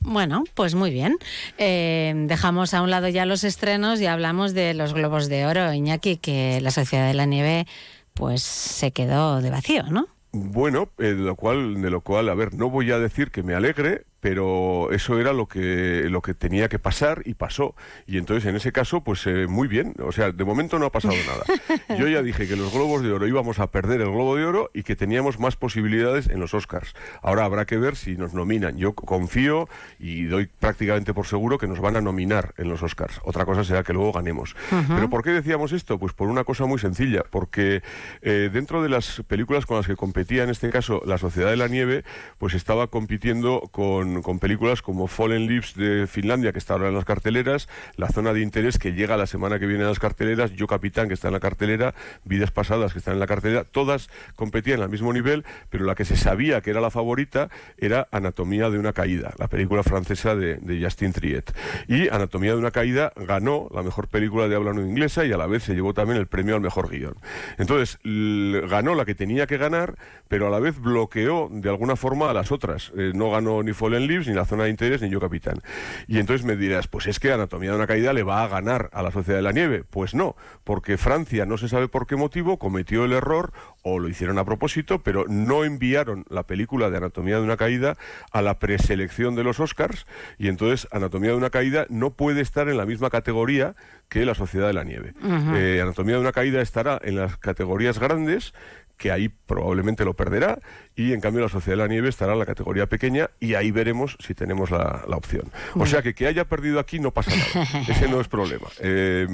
S1: Bueno, pues muy bien. Eh, dejamos a un lado ya los estrenos y hablamos de los Globos de Oro, Iñaki, que la Sociedad de la Nieve pues se quedó de vacío, ¿no?
S54: Bueno, eh, de lo cual, de lo cual, a ver, no voy a decir que me alegre, pero eso era lo que lo que tenía que pasar y pasó. Y entonces en ese caso, pues eh, muy bien. O sea, de momento no ha pasado nada. Yo ya dije que los Globos de Oro íbamos a perder el Globo de Oro y que teníamos más posibilidades en los Oscars. Ahora habrá que ver si nos nominan. Yo confío y doy prácticamente por seguro que nos van a nominar en los Oscars. Otra cosa será que luego ganemos. Pero ¿por qué decíamos esto? Pues por una cosa muy sencilla, porque eh, dentro de las películas con las que competía, en este caso, La Sociedad de la Nieve, pues estaba compitiendo con, con películas como Fallen Leaves de Finlandia, que está ahora en las carteleras, La Zona de Interés, que llega la semana que viene a las carteleras, Yo Capitán, que está en la cartelera, Vidas Pasadas, que está en la cartelera, todas competían al mismo nivel, pero la que se sabía que era la favorita era Anatomía de una Caída, la película francesa de, Justin Triet. Y Anatomía de una Caída ganó la mejor película de habla no inglesa y a la vez se llevó también el premio al mejor guion. Entonces, ganó la que tenía que ganar, pero a la vez bloqueó de alguna forma a las otras. Eh, no ganó ni Fallen Ni La Zona de Interés, ni Yo Capitán. Y entonces me dirás, pues es que Anatomía de una Caída le va a ganar a la Sociedad de la Nieve. Pues no, porque Francia, no se sabe por qué motivo, cometió el error, o lo hicieron a propósito, pero no enviaron la película de Anatomía de una Caída a la preselección de los Oscars, y entonces Anatomía de una Caída no puede estar en la misma categoría que La Sociedad de la Nieve. Eh, Anatomía de una Caída estará en las categorías grandes, que ahí probablemente lo perderá, y en cambio la Sociedad de la Nieve estará en la categoría pequeña, y ahí veremos si tenemos la, la opción. O sea que que haya perdido aquí no pasa nada, ese no es problema. Eh,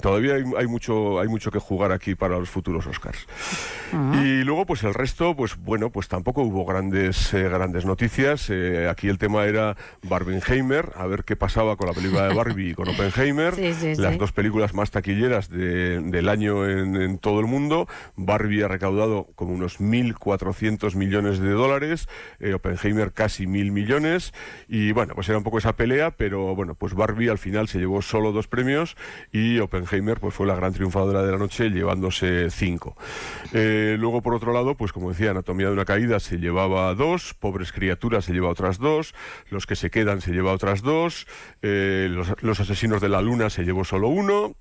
S54: todavía hay, hay mucho, hay mucho que jugar aquí para los futuros Oscars. Y luego, pues el resto, pues bueno, pues tampoco hubo grandes, eh, grandes noticias. Eh, aquí el tema era Barbenheimer, a ver qué pasaba con la película de Barbie y con Oppenheimer,
S1: Sí, sí,
S54: las
S1: sí.
S54: dos películas más taquilleras de- del año en, en todo el mundo. Barbie ha recaudado como unos 1.400 millones de dólares, eh, Oppenheimer casi mil millones. Y bueno, pues era un poco esa pelea, pero bueno, pues Barbie al final se llevó solo dos premios y Oppenheimer pues fue la gran triunfadora de la noche llevándose cinco. Eh, luego, por otro lado, pues como decía, Anatomía de una Caída se llevaba dos, Pobres Criaturas se lleva otras dos, Los que se quedan se lleva otras dos, eh, los Asesinos de la Luna se llevó solo uno.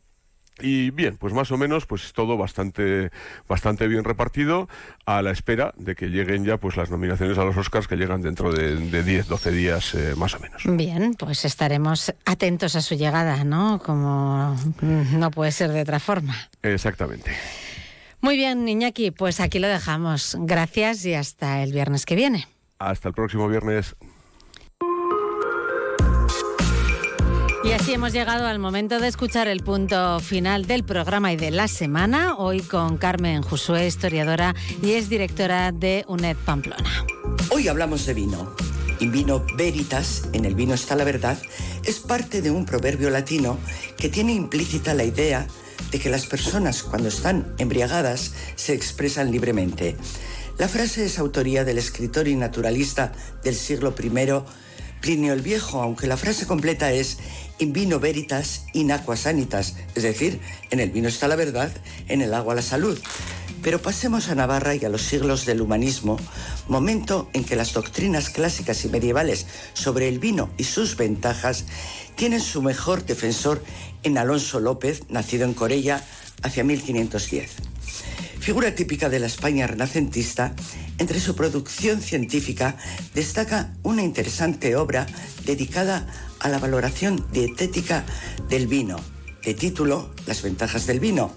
S54: Y bien, pues más o menos, pues todo bastante, bastante bien repartido, a la espera de que lleguen ya pues las nominaciones a los Oscars que llegan dentro de, de 10, 12 días eh, más o menos.
S1: Bien, pues estaremos atentos a su llegada, ¿no? Como no puede ser de otra forma.
S54: Exactamente.
S1: Muy bien, Iñaki, pues aquí lo dejamos. Gracias y hasta el viernes que viene.
S54: Hasta el próximo viernes.
S1: Y así hemos llegado al momento de escuchar el punto final del programa y de la semana, hoy con Carmen Josué, historiadora y es directora de UNED Pamplona.
S70: Hoy hablamos de vino. In vino veritas, en el vino está la verdad, es parte de un proverbio latino que tiene implícita la idea de que las personas cuando están embriagadas se expresan libremente. La frase es autoría del escritor y naturalista del siglo I, Plinio el Viejo, aunque la frase completa es in vino veritas, in aqua sanitas, es decir, en el vino está la verdad, en el agua la salud. Pero pasemos a Navarra y a los siglos del humanismo, momento en que las doctrinas clásicas y medievales sobre el vino y sus ventajas tienen su mejor defensor en Alonso López, nacido en Corella hacia 1510. Figura típica de la España renacentista, entre su producción científica destaca una interesante obra dedicada a la valoración dietética del vino, de título Las ventajas del vino,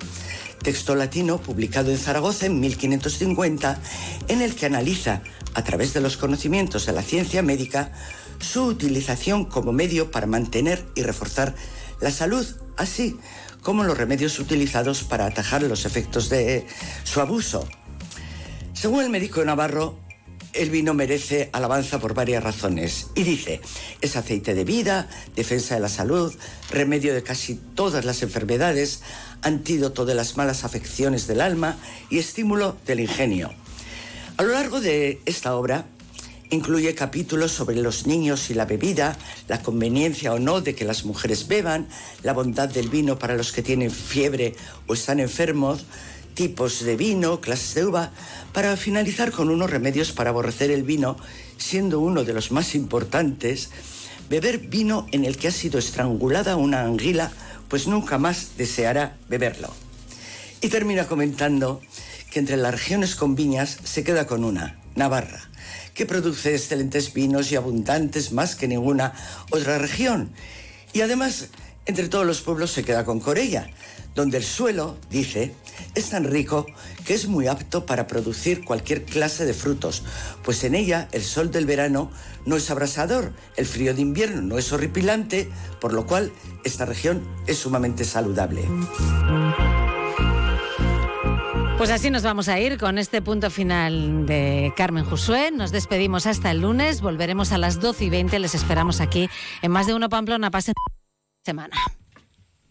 S70: texto latino publicado en Zaragoza en 1550, en el que analiza, a través de los conocimientos de la ciencia médica, su utilización como medio para mantener y reforzar la salud, así como los remedios utilizados para atajar los efectos de su abuso. Según el médico Navarro, el vino merece alabanza por varias razones. Y dice, es aceite de vida, defensa de la salud, remedio de casi todas las enfermedades, antídoto de las malas afecciones del alma y estímulo del ingenio. A lo largo de esta obra, Incluye capítulos sobre los niños y la bebida, la conveniencia o no de que las mujeres beban, la bondad del vino para los que tienen fiebre o están enfermos, tipos de vino, clases de uva, para finalizar con unos remedios para aborrecer el vino, siendo uno de los más importantes, beber vino en el que ha sido estrangulada una anguila, pues nunca más deseará beberlo. Y termina comentando que entre las regiones con viñas se queda con una, Navarra que produce excelentes vinos y abundantes más que ninguna otra región. Y además, entre todos los pueblos se queda con Corella, donde el suelo, dice, es tan rico que es muy apto para producir cualquier clase de frutos, pues en ella el sol del verano no es abrasador, el frío de invierno no es horripilante, por lo cual esta región es sumamente saludable.
S1: Pues así nos vamos a ir con este punto final de Carmen Josué. Nos despedimos hasta el lunes. Volveremos a las 12 y 20. Les esperamos aquí en Más de Uno Pamplona. Pasen semana.